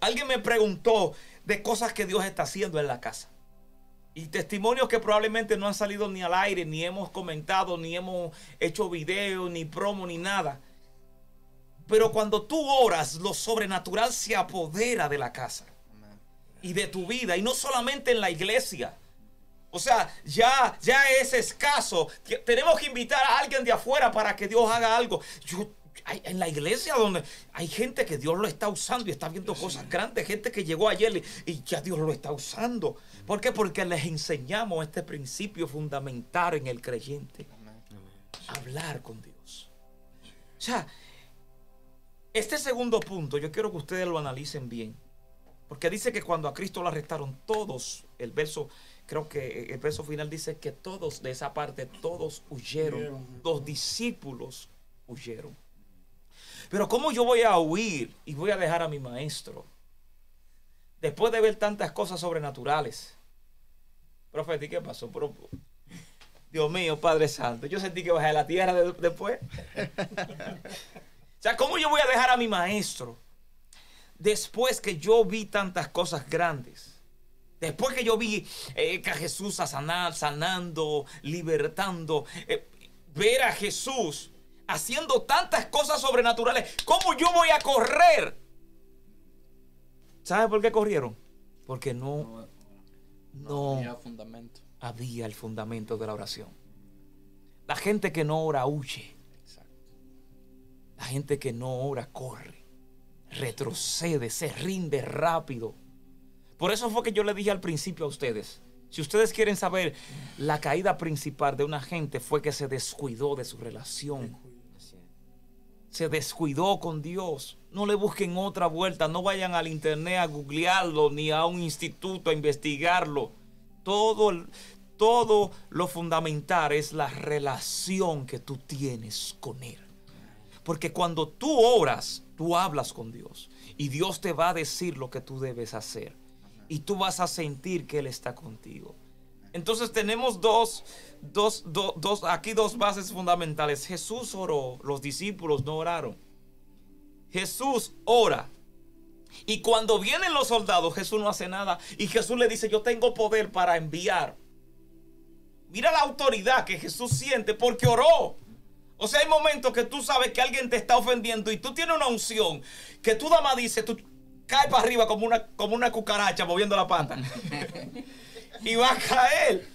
Speaker 3: Alguien me preguntó de cosas que Dios está haciendo en la casa. Y testimonios que probablemente no han salido ni al aire, ni hemos comentado, ni hemos hecho video, ni promo, ni nada. Pero cuando tú oras, lo sobrenatural se apodera de la casa y de tu vida. Y no solamente en la iglesia. O sea, ya, ya es escaso. Tenemos que invitar a alguien de afuera para que Dios haga algo. Yo, hay- en la iglesia donde hay gente que Dios lo está usando y está viendo cosas grandes, gente que llegó ayer y, y ya Dios lo está usando. ¿Por qué? Porque les enseñamos este principio fundamental en el creyente. Hablar con Dios. O sea, este segundo punto yo quiero que ustedes lo analicen bien. Porque dice que cuando a Cristo lo arrestaron todos, el verso, creo que el verso final dice que todos de esa parte, todos huyeron.
Speaker 1: Huyeron.
Speaker 3: Los discípulos huyeron. Pero ¿cómo yo voy a huir y voy a dejar a mi maestro? Después de ver tantas cosas sobrenaturales. Profe, ¿y qué pasó? Pero, Dios mío, Padre Santo, yo sentí que bajé a la tierra de- después. o sea, ¿cómo yo voy a dejar a mi maestro? después que yo vi tantas cosas grandes, después que yo vi eh, que a Jesús a sanar, sanando, libertando, eh, ver a Jesús haciendo tantas cosas sobrenaturales, ¿cómo yo voy a correr? ¿Sabe por qué corrieron? Porque no, no
Speaker 2: Había fundamento.
Speaker 3: había el fundamento de la oración. La gente que no ora huye.
Speaker 2: Exacto.
Speaker 3: La gente que no ora corre, retrocede, se rinde rápido. Por eso fue que yo le dije al principio a ustedes, si ustedes quieren saber, la caída principal de una gente fue que se descuidó de su relación. Se descuidó con Dios. No le busquen otra vuelta, no vayan al internet a googlearlo ni a un instituto a investigarlo. Todo, todo lo fundamental es la relación que tú tienes con Él. Porque cuando tú oras, tú hablas con Dios. Y Dios te va a decir lo que tú debes hacer. Y tú vas a sentir que Él está contigo. Entonces tenemos dos, dos, do- dos, aquí dos bases fundamentales. Jesús oró, los discípulos no oraron. Jesús ora. Y cuando vienen los soldados, Jesús no hace nada. Y Jesús le dice, yo tengo poder para enviar. Mira la autoridad que Jesús siente porque oró. O sea, hay momentos que tú sabes que alguien te está ofendiendo y tú tienes una unción que tú, dama, dice, tú caes para arriba como una, como una cucaracha moviendo la pata. y va a caer.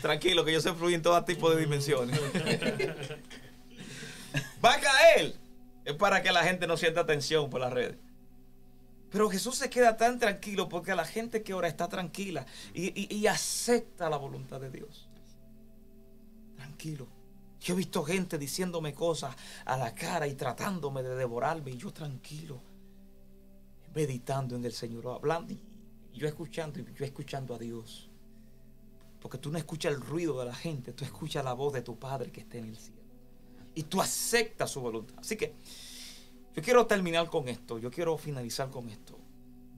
Speaker 3: Tranquilo, que yo sé fluir en todo tipo de dimensiones. va a caer. Es para que la gente no sienta tensión por las redes. Pero Jesús se queda tan tranquilo porque la gente que ora está tranquila y, y- acepta la voluntad de Dios. Tranquilo. Yo he visto gente diciéndome cosas a la cara y tratándome de devorarme y yo tranquilo, meditando en el Señor, hablando yo escuchando yo escuchando a Dios. Porque tú no escuchas el ruido de la gente, tú escuchas la voz de tu Padre que está en el cielo. Y tú aceptas su voluntad. Así que yo quiero terminar con esto, yo quiero finalizar con esto.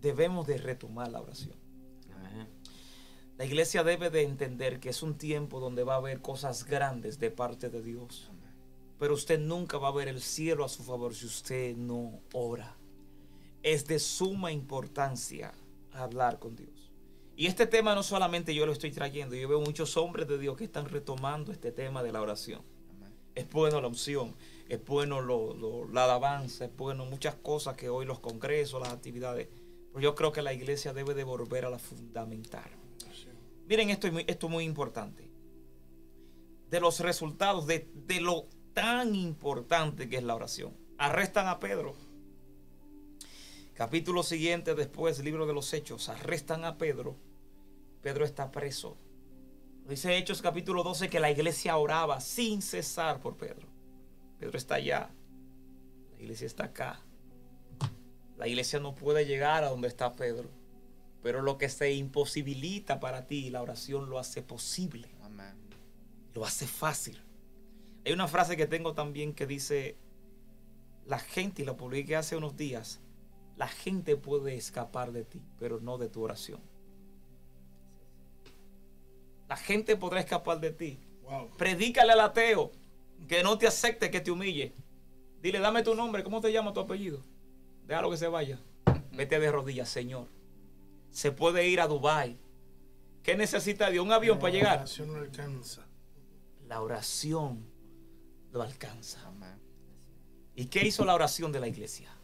Speaker 3: Debemos de retomar la oración. La iglesia debe de entender que es un tiempo donde va a haber cosas grandes de parte de Dios. Pero usted nunca va a ver el cielo a su favor si usted no ora. Es de suma importancia hablar con Dios. Y este tema no solamente yo lo estoy trayendo, yo veo muchos hombres de Dios que están retomando este tema de la oración. Es bueno la unción, es bueno lo- lo- la alabanza, es bueno muchas cosas que hoy los congresos, las actividades. Pero yo creo que la iglesia debe de volver a la fundamental. Miren, esto es muy, esto es muy importante. De los resultados, de, de lo tan importante que es la oración. Arrestan a Pedro. Capítulo siguiente, después, libro de los Hechos, arrestan a Pedro. Pedro está preso. Dice Hechos capítulo 12 que la iglesia oraba sin cesar por Pedro. Pedro está allá. La iglesia está acá. La iglesia no puede llegar a donde está Pedro. Pero lo que se imposibilita para ti, la oración lo hace posible. Lo hace fácil. Hay una frase que tengo también que dice, la gente, y la publiqué hace unos días, la gente puede escapar de ti, pero no de tu oración. La gente podrá escapar de ti.
Speaker 1: Wow.
Speaker 3: Predícale al ateo que no te acepte, que te humille. Dile, dame tu nombre, ¿cómo te llama tu apellido? Déjalo que se vaya. Vete de rodillas, Señor. Se puede ir a Dubai. ¿Qué necesita de un avión para
Speaker 1: La
Speaker 3: llegar?
Speaker 1: oración no alcanza.
Speaker 3: La oración lo alcanza.
Speaker 2: Amén.
Speaker 3: ¿Y qué hizo la oración de la iglesia?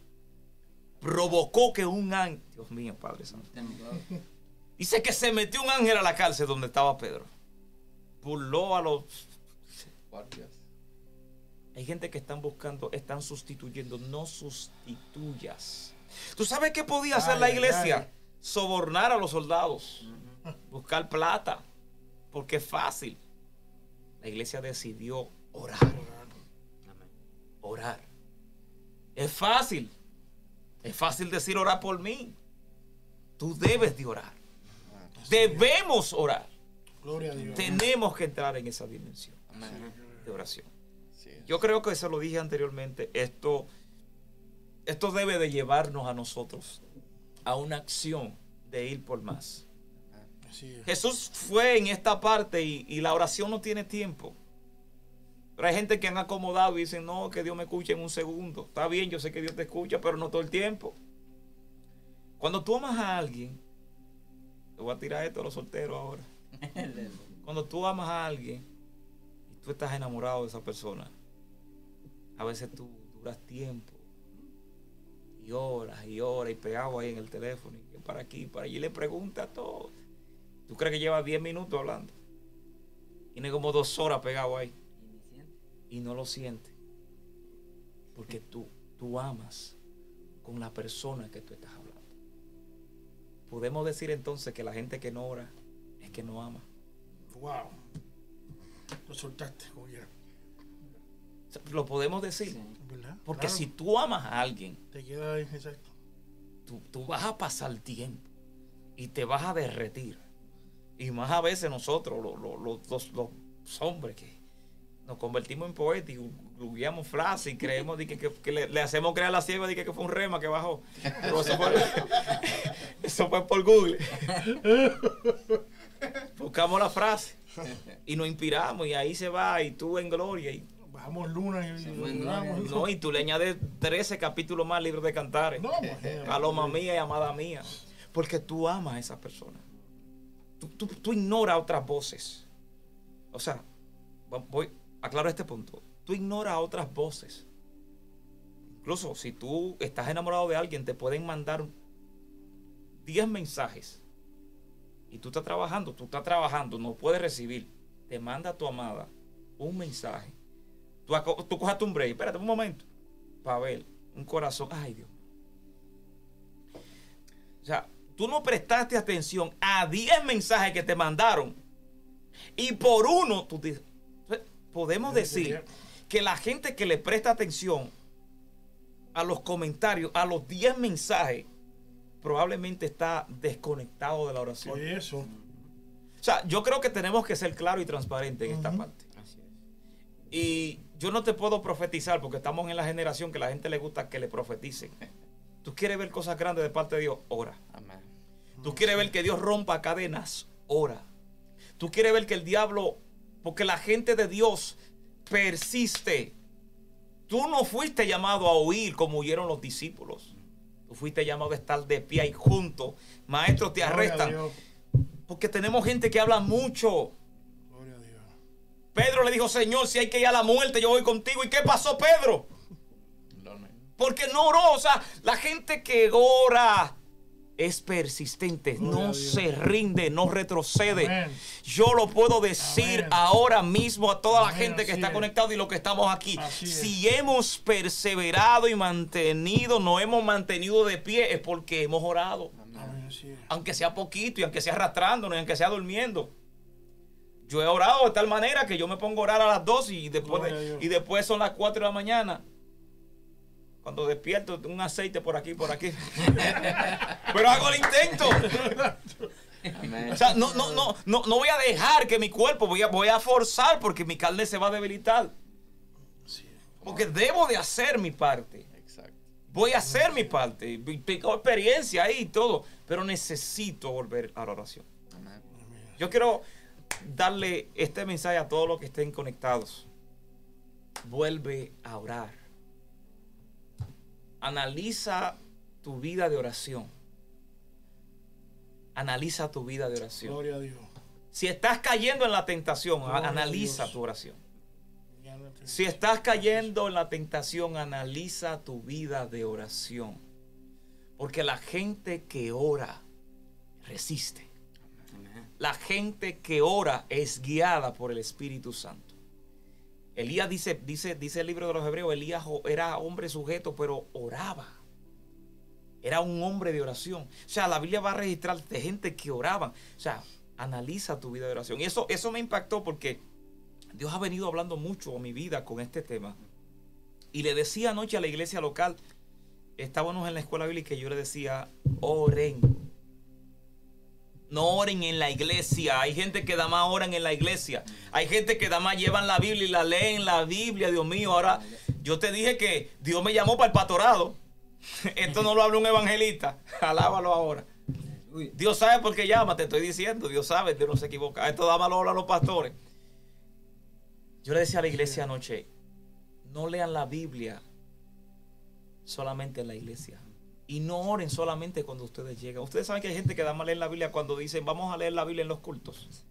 Speaker 3: Provocó que un ángel, Dios mío, Padre Santo, dice que se metió un ángel a la cárcel donde estaba Pedro. Burló a los...
Speaker 2: Guardias.
Speaker 3: Hay gente que están buscando, están sustituyendo, no sustituyas. ¿Tú sabes qué podía hacer
Speaker 1: Ay,
Speaker 3: la iglesia?
Speaker 1: ay.
Speaker 3: Sobornar a los soldados, buscar plata, porque es fácil. La iglesia decidió orar, orar. Es fácil. Es fácil decir orar por mí. Tú debes de orar. Debemos orar.
Speaker 1: Gloria a Dios.
Speaker 3: Tenemos que entrar en esa dimensión
Speaker 2: Amén.
Speaker 3: de oración. Yo creo que eso lo dije anteriormente. Esto, esto debe de llevarnos a nosotros a una acción de ir por más. Jesús fue en esta parte y, y la oración no tiene tiempo. Pero hay gente que han acomodado y dicen, no, que Dios me escuche en un segundo. Está bien, yo sé que Dios te escucha, pero no todo el tiempo. Cuando tú amas a alguien, te voy a tirar esto a los solteros ahora. Cuando tú amas a alguien y tú estás enamorado de esa persona, a veces tú duras tiempo y horas y horas y pegado ahí en el teléfono y para aquí, para allí, y le pregunta todo. ¿Tú crees que lleva 10 minutos hablando? Tiene como dos horas pegado ahí
Speaker 4: Y
Speaker 3: no lo siente. Porque tú, tú amas con la persona que tú estás hablando. Podemos decir entonces que la gente que no ora es que no ama.
Speaker 1: Wow. Lo soltaste,
Speaker 3: sea, Lo podemos decir.
Speaker 1: ¿Verdad?
Speaker 3: Porque
Speaker 1: Claro.
Speaker 3: si tú amas a alguien,
Speaker 1: Te queda ahí, exacto.
Speaker 3: tú, tú vas a pasar tiempo y te vas a derretir. Y más a veces nosotros, los, los- los- los- los hombres que nos convertimos en poetas y googleamos frases y creemos de que, que- que le, le hacemos creer a la ciega de que, que fue un rema que bajó. Pero eso fue, eso fue por Google. Buscamos la frase y nos inspiramos y ahí se va y tú en gloria. Y,
Speaker 1: Bajamos luna y,
Speaker 3: no, y tú le añades 13 capítulos más libros de cantares.
Speaker 1: No, imagínate.
Speaker 3: Paloma mía y amada mía. Porque tú amas a esa persona. Tú, tú, tú ignoras otras voces. O sea, voy, aclaro este punto. Tú ignoras otras voces. Incluso si tú estás enamorado de alguien, te pueden mandar 10 mensajes. Y tú estás trabajando, tú estás trabajando, no puedes recibir. Te manda tu amada un mensaje. Tú, tú cojaste un break, espérate un momento. Para ver, un corazón. Ay, Dios. O sea, tú no prestaste atención a 10 mensajes que te mandaron. Y por uno, tú dices, podemos decir que la gente que le presta atención a los comentarios, a los 10 mensajes, probablemente está desconectado de la oración.
Speaker 1: Oye, eso.
Speaker 3: O sea, yo creo que tenemos que ser claros y transparentes en esta parte.
Speaker 2: Así es.
Speaker 3: Y yo no te puedo profetizar porque estamos en la generación que la gente le gusta que le profeticen. Tú quieres ver cosas grandes de parte de Dios, ora.
Speaker 2: Amén.
Speaker 3: Tú quieres ver que Dios rompa cadenas, ora. Tú quieres ver que el diablo, porque la gente de Dios persiste. Tú no fuiste llamado a huir como huyeron los discípulos. Tú fuiste llamado a estar de pie y juntos. Maestros te arrestan. Porque tenemos gente que habla mucho.
Speaker 1: Gloria a Dios.
Speaker 3: Pedro le dijo, Señor, si hay que ir a la muerte, yo voy contigo. ¿Y qué pasó, Pedro? Porque no oró. O sea, la gente que ora es persistente,
Speaker 1: Gloria
Speaker 3: no se rinde, no retrocede.
Speaker 1: Amén.
Speaker 3: Yo lo puedo decir
Speaker 1: Amén.
Speaker 3: ahora mismo a toda la gente que
Speaker 1: así
Speaker 3: está
Speaker 1: es.
Speaker 3: conectada y los que estamos aquí.
Speaker 1: Así es.
Speaker 3: Si hemos perseverado y mantenido, nos hemos mantenido de pie, es porque hemos orado. Aunque sea poquito y aunque sea arrastrándonos y aunque sea durmiendo. Yo he orado de tal manera que yo me pongo a orar a las 2 y después, de- y después son las 4 de la mañana. Cuando despierto, un aceite por aquí, por aquí. Pero hago el intento.
Speaker 2: Amén.
Speaker 3: O sea, no, no, no, no, no voy a dejar que mi cuerpo, voy a, voy a forzar porque mi carne se va a debilitar. Porque debo de hacer mi parte.
Speaker 2: Exacto.
Speaker 3: Voy a hacer mi parte. Tengo experiencia ahí y todo. Pero necesito volver a la oración.
Speaker 2: Amén.
Speaker 3: Yo quiero darle este mensaje a todos los que estén conectados. Vuelve a orar. Analiza tu vida de oración. Analiza tu vida de oración.
Speaker 1: Gloria a Dios.
Speaker 3: Si estás cayendo en la tentación,
Speaker 1: Gloria
Speaker 3: analiza tu oración. Si estás cayendo en la tentación, analiza tu vida de oración. Porque la gente que ora resiste. La gente que ora es guiada por el Espíritu Santo. Elías dice, dice, dice el libro de los Hebreos, Elías era hombre sujeto, pero oraba. Era un hombre de oración. O sea, la Biblia va a registrar de gente que oraban. O sea, analiza tu vida de oración. Y eso, eso me impactó porque Dios ha venido hablando mucho a mi vida con este tema. Y le decía anoche a la iglesia local, estábamos en la escuela bíblica y yo le decía, oren. No oren en la iglesia. Hay gente que da más oran en la iglesia. Hay gente que da más llevan la Biblia y la leen la Biblia, Dios mío. Ahora, yo te dije que Dios me llamó para el pastorado. Esto no lo habla un evangelista. Alábalo ahora. Dios sabe por qué llama, te estoy diciendo. Dios sabe, Dios no se equivoca. Esto da malo a los pastores. Yo le decía a la iglesia anoche, no lean la Biblia solamente en la iglesia. Y no oren solamente cuando ustedes llegan. Ustedes saben que hay gente que da mal leer la Biblia cuando dicen, vamos a leer la Biblia en los cultos.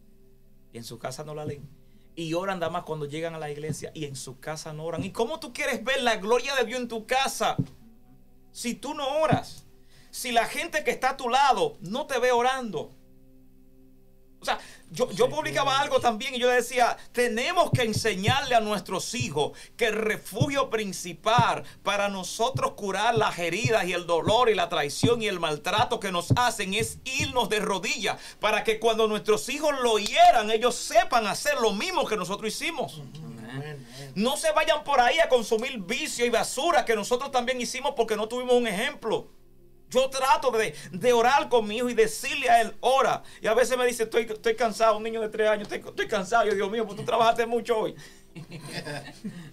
Speaker 3: Y en su casa no la leen. Y oran nada más cuando llegan a la iglesia y en su casa no oran. ¿Y cómo tú quieres ver la gloria de Dios en tu casa si tú no oras? Si la gente que está a tu lado no te ve orando. O sea, yo, yo publicaba algo también y yo decía, tenemos que enseñarle a nuestros hijos que el refugio principal para nosotros curar las heridas y el dolor y la traición y el maltrato que nos hacen es irnos de rodillas para que cuando nuestros hijos lo hieran, ellos sepan hacer lo mismo que nosotros hicimos. No se vayan por ahí a consumir vicio y basura que nosotros también hicimos porque no tuvimos un ejemplo. Yo trato de, de orar con mi hijo y decirle a él, ora. Y a veces me dice, estoy, estoy cansado, un niño de tres años, estoy, cansado. Yo, Dios mío, pues tú trabajaste mucho hoy.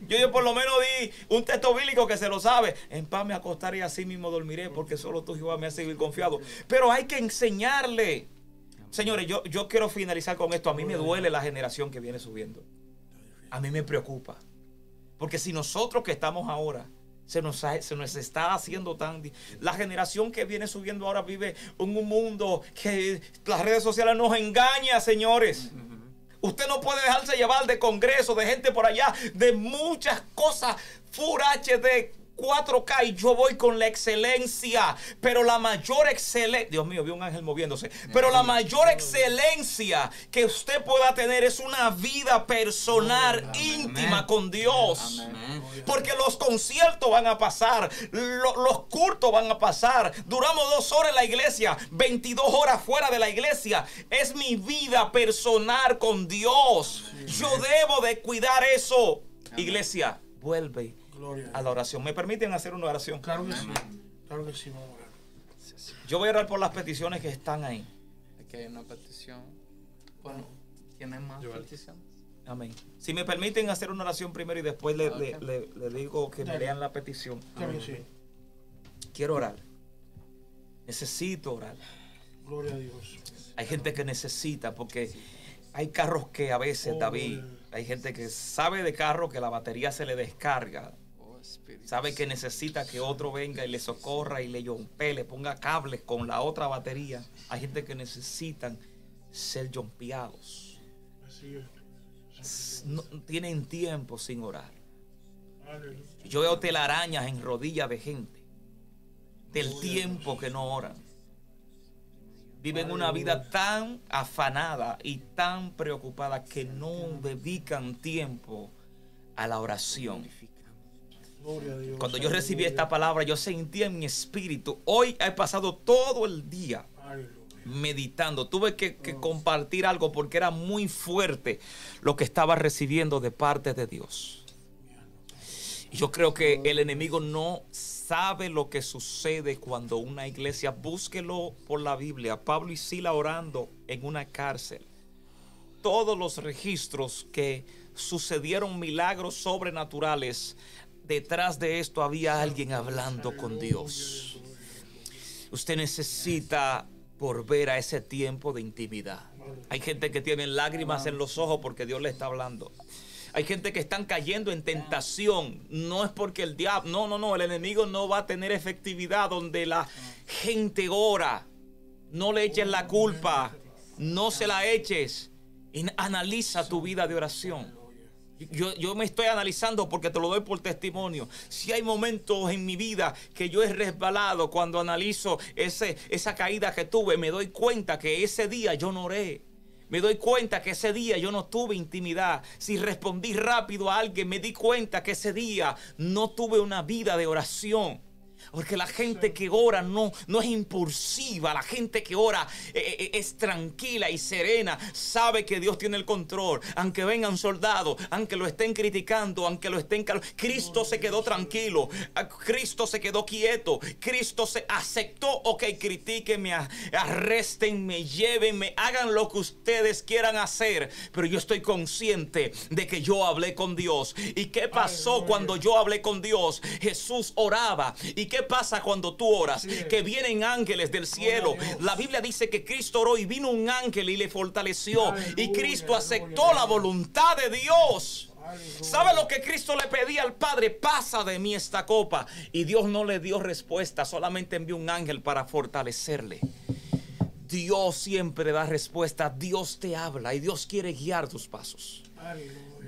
Speaker 3: Yo, yo por lo menos di un texto bíblico que se lo sabe. En paz me acostaré y así mismo dormiré, porque solo tú, Jehová, me hace vivir confiado. Pero hay que enseñarle. Señores, yo, yo quiero finalizar con esto. A mí me duele la generación que viene subiendo. A mí me preocupa. Porque si nosotros que estamos ahora se nos, se nos está haciendo tan... La generación que viene subiendo ahora vive en un mundo que las redes sociales nos engaña, señores. Usted no puede dejarse llevar de congreso, de gente por allá, de muchas cosas. Full HD, 4K y yo voy con la excelencia. Pero la mayor excelencia, Dios mío, vi un ángel moviéndose. Pero la mayor excelencia que usted pueda tener es una vida personal, íntima con Dios.
Speaker 4: amén.
Speaker 3: Porque los conciertos van a pasar, lo- los cultos van a pasar. Duramos dos horas en la iglesia, 22 horas fuera de la iglesia. Es mi vida personal con Dios. Yo debo de cuidar eso. Iglesia, vuelve
Speaker 1: Gloria
Speaker 3: a la oración. ¿Me permiten hacer una oración?
Speaker 1: Claro que sí. Claro que sí, vamos a orar.
Speaker 3: Yo voy a orar por las peticiones que están ahí.
Speaker 2: Aquí hay una petición. Bueno, ¿tienen más
Speaker 5: Joel.
Speaker 2: peticiones?
Speaker 3: Amén. Si me permiten hacer una oración primero y después le, le- le- le digo que me lean la petición.
Speaker 1: Claro que sí.
Speaker 3: Quiero orar. Necesito orar.
Speaker 1: Gloria a Dios.
Speaker 3: Hay gente que necesita porque hay carros que a veces,
Speaker 1: Oh,
Speaker 3: David, hay gente que sabe de carro que la batería se le descarga. Sabe que necesita que otro venga y le socorra y le yompe, le ponga cables con la otra batería. Hay gente que necesitan ser yompeados. No, tienen tiempo sin orar. Yo veo telarañas en rodillas de gente. Del tiempo que no oran. Viven una vida tan afanada y tan preocupada que no dedican tiempo a la oración.
Speaker 1: Gloria a Dios.
Speaker 3: Cuando yo recibí esta palabra, yo sentí en mi espíritu. Hoy he pasado todo el día meditando. Tuve que, que compartir algo porque era muy fuerte lo que estaba recibiendo de parte de Dios. Y Yo creo que el enemigo no sabe lo que sucede cuando una iglesia, búsquelo por la Biblia, Pablo y Sila orando en una cárcel. Todos los registros que sucedieron milagros sobrenaturales detrás de esto había alguien hablando con Dios. Usted necesita volver a ese tiempo de intimidad. Hay gente que tiene lágrimas en los ojos porque Dios le está hablando. Hay gente que están cayendo en tentación. No es porque el diablo, no, no, no, el enemigo no va a tener efectividad donde la gente ora. No le eches la culpa, no se la eches. Analiza tu vida de oración. Yo, yo, me estoy analizando porque te lo doy por testimonio. Si hay momentos en mi vida que yo he resbalado, cuando analizo ese, esa caída que tuve, me doy cuenta que ese día yo no oré. Me doy cuenta que ese día yo no tuve intimidad. Si respondí rápido a alguien, me di cuenta que ese día no tuve una vida de oración. Porque la gente que ora no, no es impulsiva, la gente que ora eh, eh, es tranquila y serena, sabe que Dios tiene el control. Aunque vengan soldados, aunque lo estén criticando, aunque lo estén... Cristo se quedó tranquilo, ah, Cristo se quedó quieto, Cristo se aceptó, ok, critíquenme, arrestenme, llévenme, hagan lo que ustedes quieran hacer, pero yo estoy consciente de que yo hablé con Dios. ¿Y qué pasó cuando yo hablé con Dios? Jesús oraba. ¿Y qué pasa cuando tú oras? Que vienen ángeles del cielo. La Biblia dice que Cristo oró y vino un ángel y le fortaleció. Y Cristo aceptó la voluntad de Dios. ¿Sabe lo que Cristo le pedía al Padre? Pasa de mí esta copa. Y Dios no le dio respuesta, solamente envió un ángel para fortalecerle. Dios siempre da respuesta. Dios te habla y Dios quiere guiar tus pasos.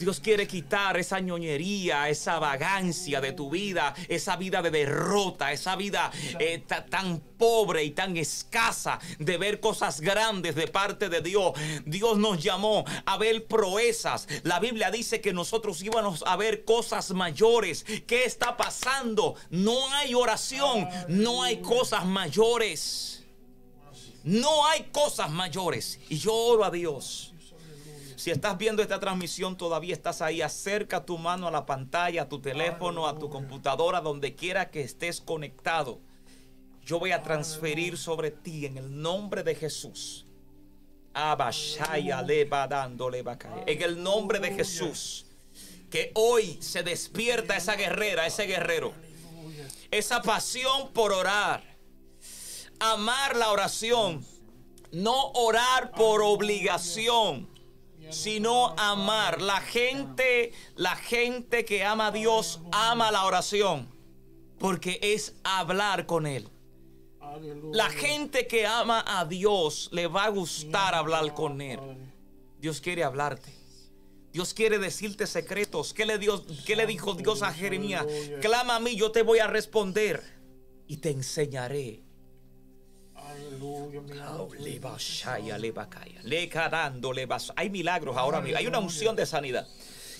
Speaker 3: Dios quiere quitar esa ñoñería, esa vagancia de tu vida, esa vida de derrota, esa vida eh, tan pobre y tan escasa de ver cosas grandes de parte de Dios. Dios nos llamó a ver proezas. La Biblia dice que nosotros íbamos a ver cosas mayores. ¿Qué está pasando? No hay oración, no hay cosas mayores. No hay cosas mayores. Y yo oro a Dios si estás viendo esta transmisión, todavía estás ahí, acerca tu mano a la pantalla, a tu teléfono, a tu computadora, donde quiera que estés conectado. Yo voy a transferir sobre ti en el nombre de Jesús. En el nombre de Jesús. Que hoy se despierta esa guerrera, ese guerrero. Esa pasión por orar. Amar la oración. No orar por obligación sino amar. La gente, la gente que ama a Dios ama la oración, porque es hablar con Él. La gente que ama a Dios le va a gustar hablar con Él. Dios quiere hablarte. Dios quiere decirte secretos. ¿Qué le, Dios, qué le dijo Dios a Jeremías? Clama a mí, yo te voy a responder y te enseñaré hay milagros ahora mismo. Hay una unción de sanidad.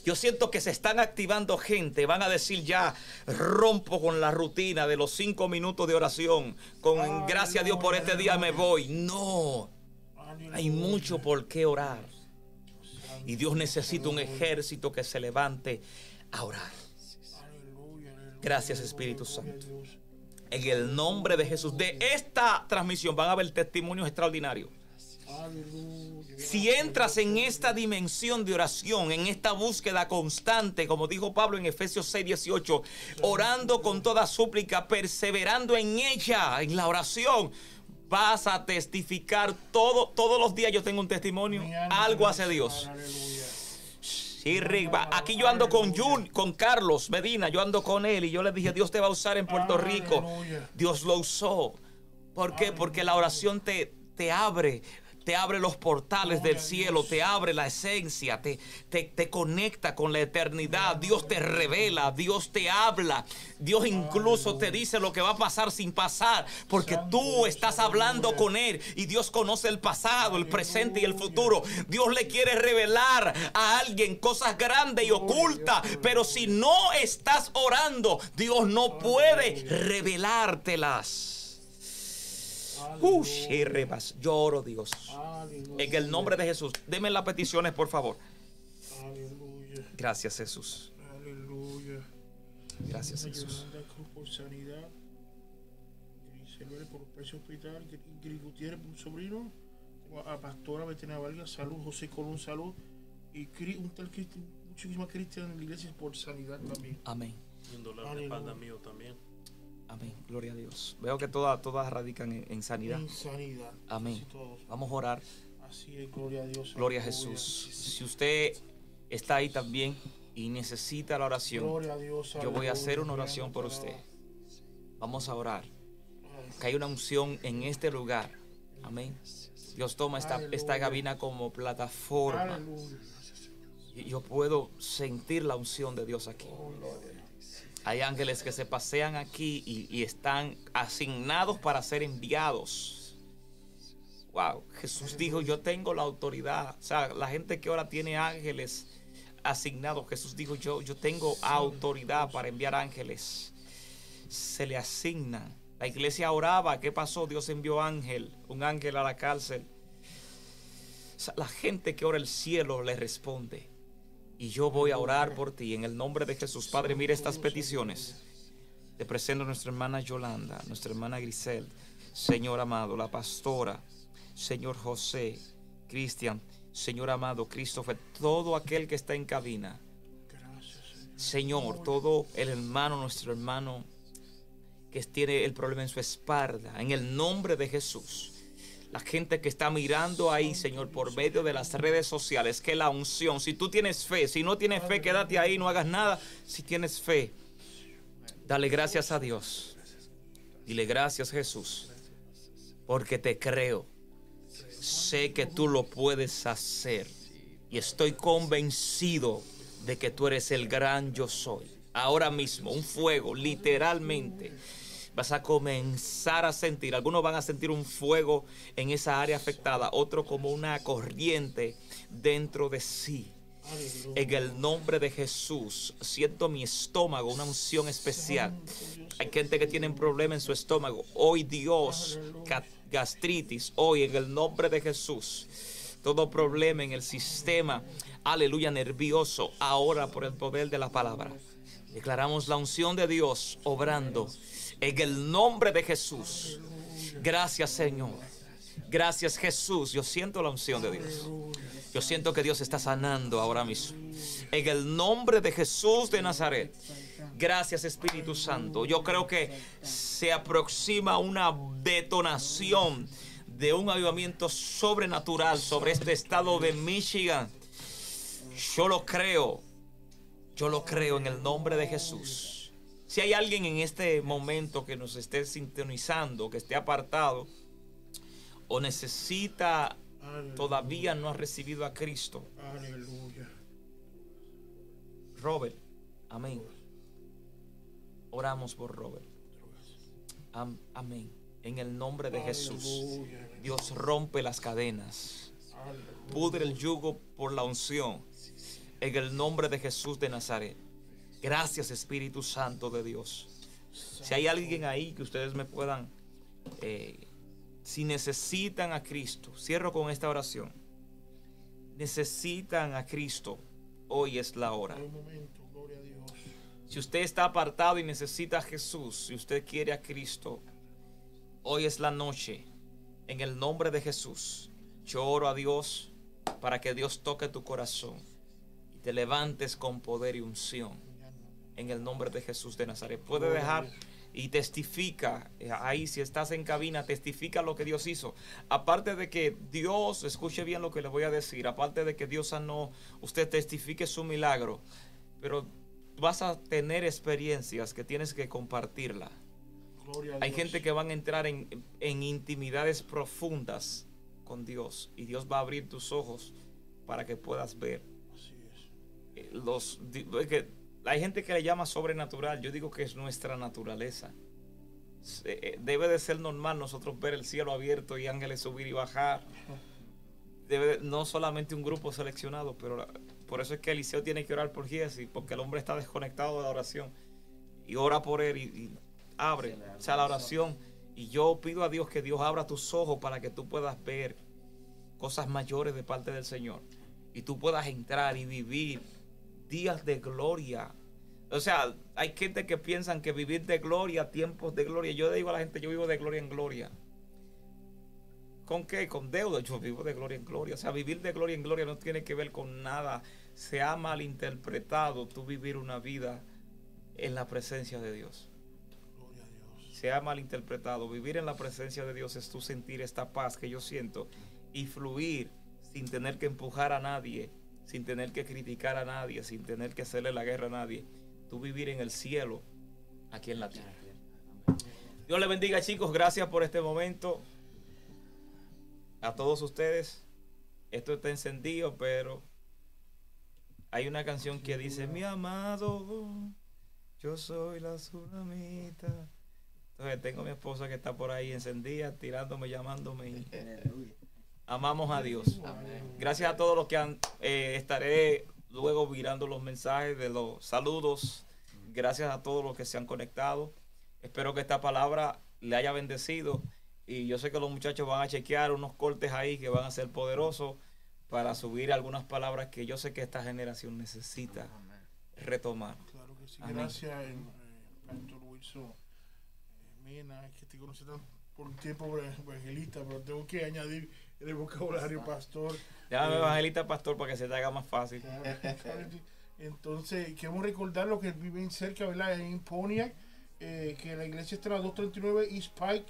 Speaker 3: Yo siento que se están activando gente. Van a decir ya, rompo con la rutina de los cinco minutos de oración. Con gracias a Dios por este día me voy. No. Hay mucho por qué orar. Y Dios necesita un ejército que se levante a orar. Gracias Espíritu Santo. En el nombre de Jesús. De esta transmisión van a haber testimonios extraordinarios. Si entras en esta dimensión de oración, en esta búsqueda constante, como dijo Pablo en Efesios 6, 18, orando con toda súplica, perseverando en ella, en la oración, vas a testificar todo, todos los días yo tengo un testimonio, algo hace Dios. Sí, Aquí yo ando con Jun, con Carlos Medina, yo ando con él y yo le dije, Dios te va a usar en Puerto Rico. Dios lo usó. ¿Por qué? Porque la oración te, te abre te abre los portales del cielo, te abre la esencia, te, te, conecta con la eternidad. Dios te revela, Dios te habla, Dios incluso te dice lo que va a pasar sin pasar, porque tú estás hablando con Él y Dios conoce el pasado, el presente y el futuro. Dios le quiere revelar a alguien cosas grandes y ocultas, pero si no estás orando, Dios no puede revelártelas. Lloro, Dios. En el nombre de Jesús. Deme las peticiones, por favor. Gracias, Jesús. Aleluya. Gracias, Jesús.
Speaker 1: Por sanidad. por precio hospital. Gutiérrez, un sobrino. A Pastora Betina Vargas, salud. José Colón, salud. Y un tal muchísimas cristianas en la iglesia por sanidad también.
Speaker 3: Amén.
Speaker 5: Y un dolor de espalda mío también.
Speaker 3: Amén. Gloria a Dios. Veo que todas, todas radican en, en sanidad.
Speaker 1: En sanidad.
Speaker 3: Amén. Vamos a orar.
Speaker 1: Así es, gloria a Dios.
Speaker 3: Gloria a. Jesús. Si usted está ahí también y necesita la oración,
Speaker 1: Gloria a Dios.
Speaker 3: yo voy a hacer una oración por usted. Vamos a orar. Que hay una unción en este lugar. Amén. Dios toma esta, esta cabina como plataforma. Yo puedo sentir la unción de Dios aquí. Hay ángeles que se pasean aquí y, están asignados para ser enviados. Wow, Jesús dijo, yo tengo la autoridad. O sea, la gente que ahora tiene ángeles asignados, Jesús dijo, yo, yo tengo autoridad para enviar ángeles. Se le asignan. La iglesia oraba, ¿qué pasó? Dios envió ángel, un ángel a la cárcel. La gente que ora el cielo le responde. Y yo voy a orar por ti en el nombre de Jesús. Padre, mira estas peticiones. Te presento a nuestra hermana Yolanda, nuestra hermana Grisel, Señor amado, la pastora, Señor José, Cristian, Señor amado, Christopher, todo aquel que está en cabina.
Speaker 1: Señor,
Speaker 3: todo el hermano, nuestro hermano que tiene el problema en su espalda, en el nombre de Jesús. La gente que está mirando ahí, Señor, por medio de las redes sociales, que la unción, si tú tienes fe, si no tienes fe, quédate ahí, no hagas nada. Si tienes fe, dale gracias a Dios. Dile gracias, Jesús, porque te creo. Sé que tú lo puedes hacer y estoy convencido de que tú eres el gran yo soy. Ahora mismo, un fuego, literalmente. Vas a comenzar a sentir, algunos van a sentir un fuego en esa área afectada, otro como una corriente dentro de sí. En el nombre de Jesús, siento mi estómago, una unción especial. Hay gente que tiene un problema en su estómago. Hoy Dios, ga- gastritis, hoy en el nombre de Jesús, todo problema en el sistema, aleluya, nervioso, ahora por el poder de la palabra. Declaramos la unción de Dios obrando en el nombre de Jesús. Gracias Señor. Gracias Jesús. Yo siento la unción de Dios. Yo siento que Dios está sanando ahora mismo. En el nombre de Jesús de Nazaret. Gracias Espíritu Santo. Yo creo que se aproxima una detonación de un avivamiento sobrenatural sobre este estado de Michigan. Yo lo creo. Yo lo creo en el nombre de Jesús. Si hay alguien en este momento que nos esté sintonizando, que esté apartado o necesita,
Speaker 1: Aleluya.
Speaker 3: todavía no ha recibido a Cristo,
Speaker 1: Aleluya.
Speaker 3: Robert, amén. Oramos por Robert. Am- amén. En el nombre de Jesús. Dios rompe las cadenas. Pudre el yugo por la unción. En el nombre de Jesús de Nazaret. Gracias Espíritu Santo de Dios. Si hay alguien ahí que ustedes me puedan, eh, si necesitan a Cristo, cierro con esta oración. Necesitan a Cristo, hoy es la hora. Si usted está apartado y necesita a Jesús, si usted quiere a Cristo, hoy es la noche. En el nombre de Jesús, yo oro a Dios para que Dios toque tu corazón y te levantes con poder y unción. En el nombre de Jesús de Nazaret. Puede dejar y testifica eh, ahí, si estás en cabina, testifica lo que Dios hizo. Aparte de que Dios, escuche bien lo que le voy a decir, aparte de que Dios sanó, usted testifique su milagro, pero vas a tener experiencias que tienes que compartirla. Hay gente que van a entrar en, en intimidades profundas con Dios y Dios va a abrir tus ojos para que puedas ver
Speaker 1: Así es.
Speaker 3: eh, los que hay gente que le llama sobrenatural. Yo digo que es nuestra naturaleza. Eh, debe de ser normal nosotros ver el cielo abierto y ángeles subir y bajar. Debe de- no solamente un grupo seleccionado pero la- por eso es que Eliseo tiene que orar por Giesi porque el hombre está desconectado de la oración y ora por él y, y abre o sea la oración. Y yo pido a Dios que Dios abra tus ojos para que tú puedas ver cosas mayores de parte del Señor y tú puedas entrar y vivir días de gloria. O sea, hay gente que piensan que vivir de gloria, tiempos de gloria. Yo digo a la gente, yo vivo de gloria en gloria. ¿Con qué? Con deuda. Yo vivo de gloria en gloria. O sea, vivir de gloria en gloria no tiene que ver con nada. Se ha malinterpretado tú vivir una vida en la presencia de Dios.
Speaker 1: Gloria a Dios.
Speaker 3: Se ha malinterpretado. Vivir en la presencia de Dios es tú sentir esta paz que yo siento y fluir sin tener que empujar a nadie, sin tener que criticar a nadie, sin tener que hacerle la guerra a nadie. Tú vivir en el cielo, aquí en la tierra. Dios le bendiga chicos, gracias por este momento. A todos ustedes, esto está encendido, pero hay una canción que dice, mi amado, yo soy la tsunamita. Entonces tengo a mi esposa que está por ahí encendida, tirándome, llamándome. y. Amamos a Dios. Gracias a todos los que han, eh, estaré luego mirando los mensajes de los saludos. Gracias a todos los que se han conectado. Espero que esta palabra le haya bendecido. Y yo sé que los muchachos van a chequear unos cortes ahí que van a ser poderosos para subir algunas palabras que yo sé que esta generación necesita retomar.
Speaker 1: Claro que sí.
Speaker 3: Amén.
Speaker 1: Gracias, eh, eh, Pastor Wilson eh, Mena, es que te conocí tan por un tiempo evang- evangelista, pero tengo que añadir el vocabulario pastor.
Speaker 3: Llámame
Speaker 1: Eh,
Speaker 3: evangelista pastor para que se te haga más fácil.
Speaker 1: Entonces, queremos recordar lo que viven cerca, ¿verdad? En Pontiac, eh, que la iglesia está en la 239 East Pike,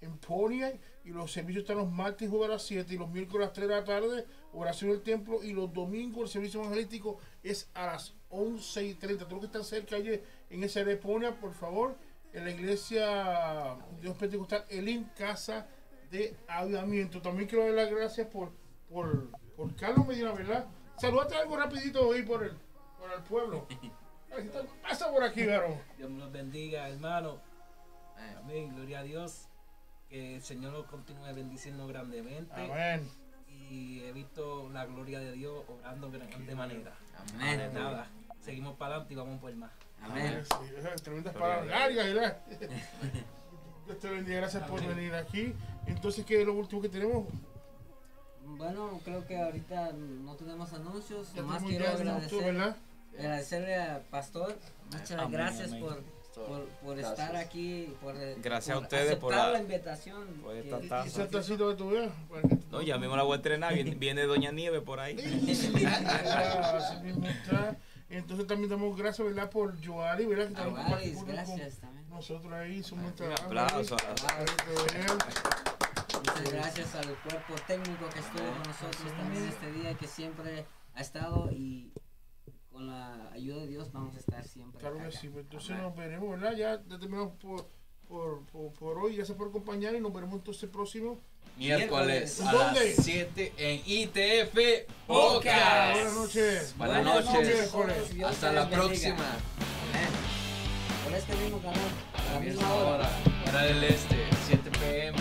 Speaker 1: en Pontiac, y los servicios están los martes y jueves a las 7 y los miércoles a las 3 de la tarde, oración del templo, y los domingos el servicio evangelístico es a las 11 y 30. Tengo que estar cerca allí en esa área de Pontiac, por favor, en la iglesia Dios Pentecostal Elim Casa de Avivamiento. También quiero dar las gracias por, por, por Carlos Medina, ¿verdad? Saludate algo rapidito hoy por el, por el pueblo. Pasa por aquí, varón.
Speaker 8: Dios me los bendiga, hermano. Amén, gloria a Dios. Que el Señor los continúe bendiciendo grandemente.
Speaker 1: Amén.
Speaker 8: Y he visto la gloria de Dios obrando de grande manera.
Speaker 2: Amén.
Speaker 8: Nada, seguimos para adelante y vamos por más.
Speaker 2: Amén.
Speaker 1: Sí, tremendas palabras largas, ¿verdad? Dios te bendiga, gracias por venir aquí. Entonces, ¿qué es lo último que tenemos?
Speaker 4: Bueno, creo que ahorita no tenemos anuncios.
Speaker 1: Ya
Speaker 4: Nomás quiero agradecer, agradecerle al pastor. Muchas
Speaker 3: Amén,
Speaker 4: gracias
Speaker 3: amén.
Speaker 4: por, por, por estar aquí. Por,
Speaker 3: Gracias a ustedes por
Speaker 4: aceptar
Speaker 3: la-
Speaker 4: la invitación.
Speaker 3: por
Speaker 4: que-
Speaker 3: esta
Speaker 1: Y, y
Speaker 3: taza.
Speaker 1: ese tacito que tú veas. para que tú-
Speaker 3: No, ya mismo la voy a entrenar. Viene, viene Doña Nieve por ahí.
Speaker 1: Entonces también damos gracias, ¿verdad? Por Joari, ¿verdad? Que también con
Speaker 4: gracias también.
Speaker 1: nosotros ahí, hizo un
Speaker 3: aplauso.
Speaker 4: Muchas gracias al cuerpo técnico que estuvo con nosotros también este día, que siempre ha estado y con la ayuda de Dios vamos a estar siempre.
Speaker 1: Claro que sí, pues entonces nos veremos, ¿verdad? Ya ya terminamos por, por, por, por hoy, gracias por acompañar y nos veremos entonces próximo.
Speaker 2: Miércoles a
Speaker 1: ¿Dónde?
Speaker 2: las 7 en ITF
Speaker 1: Buenas
Speaker 2: Podcast.
Speaker 1: noches.
Speaker 2: Buenas
Speaker 4: Buenas
Speaker 2: noches.
Speaker 4: Dios
Speaker 2: Hasta la próxima.
Speaker 4: Por este mismo canal, a la misma
Speaker 2: hora. hora. Del este, 7 pm.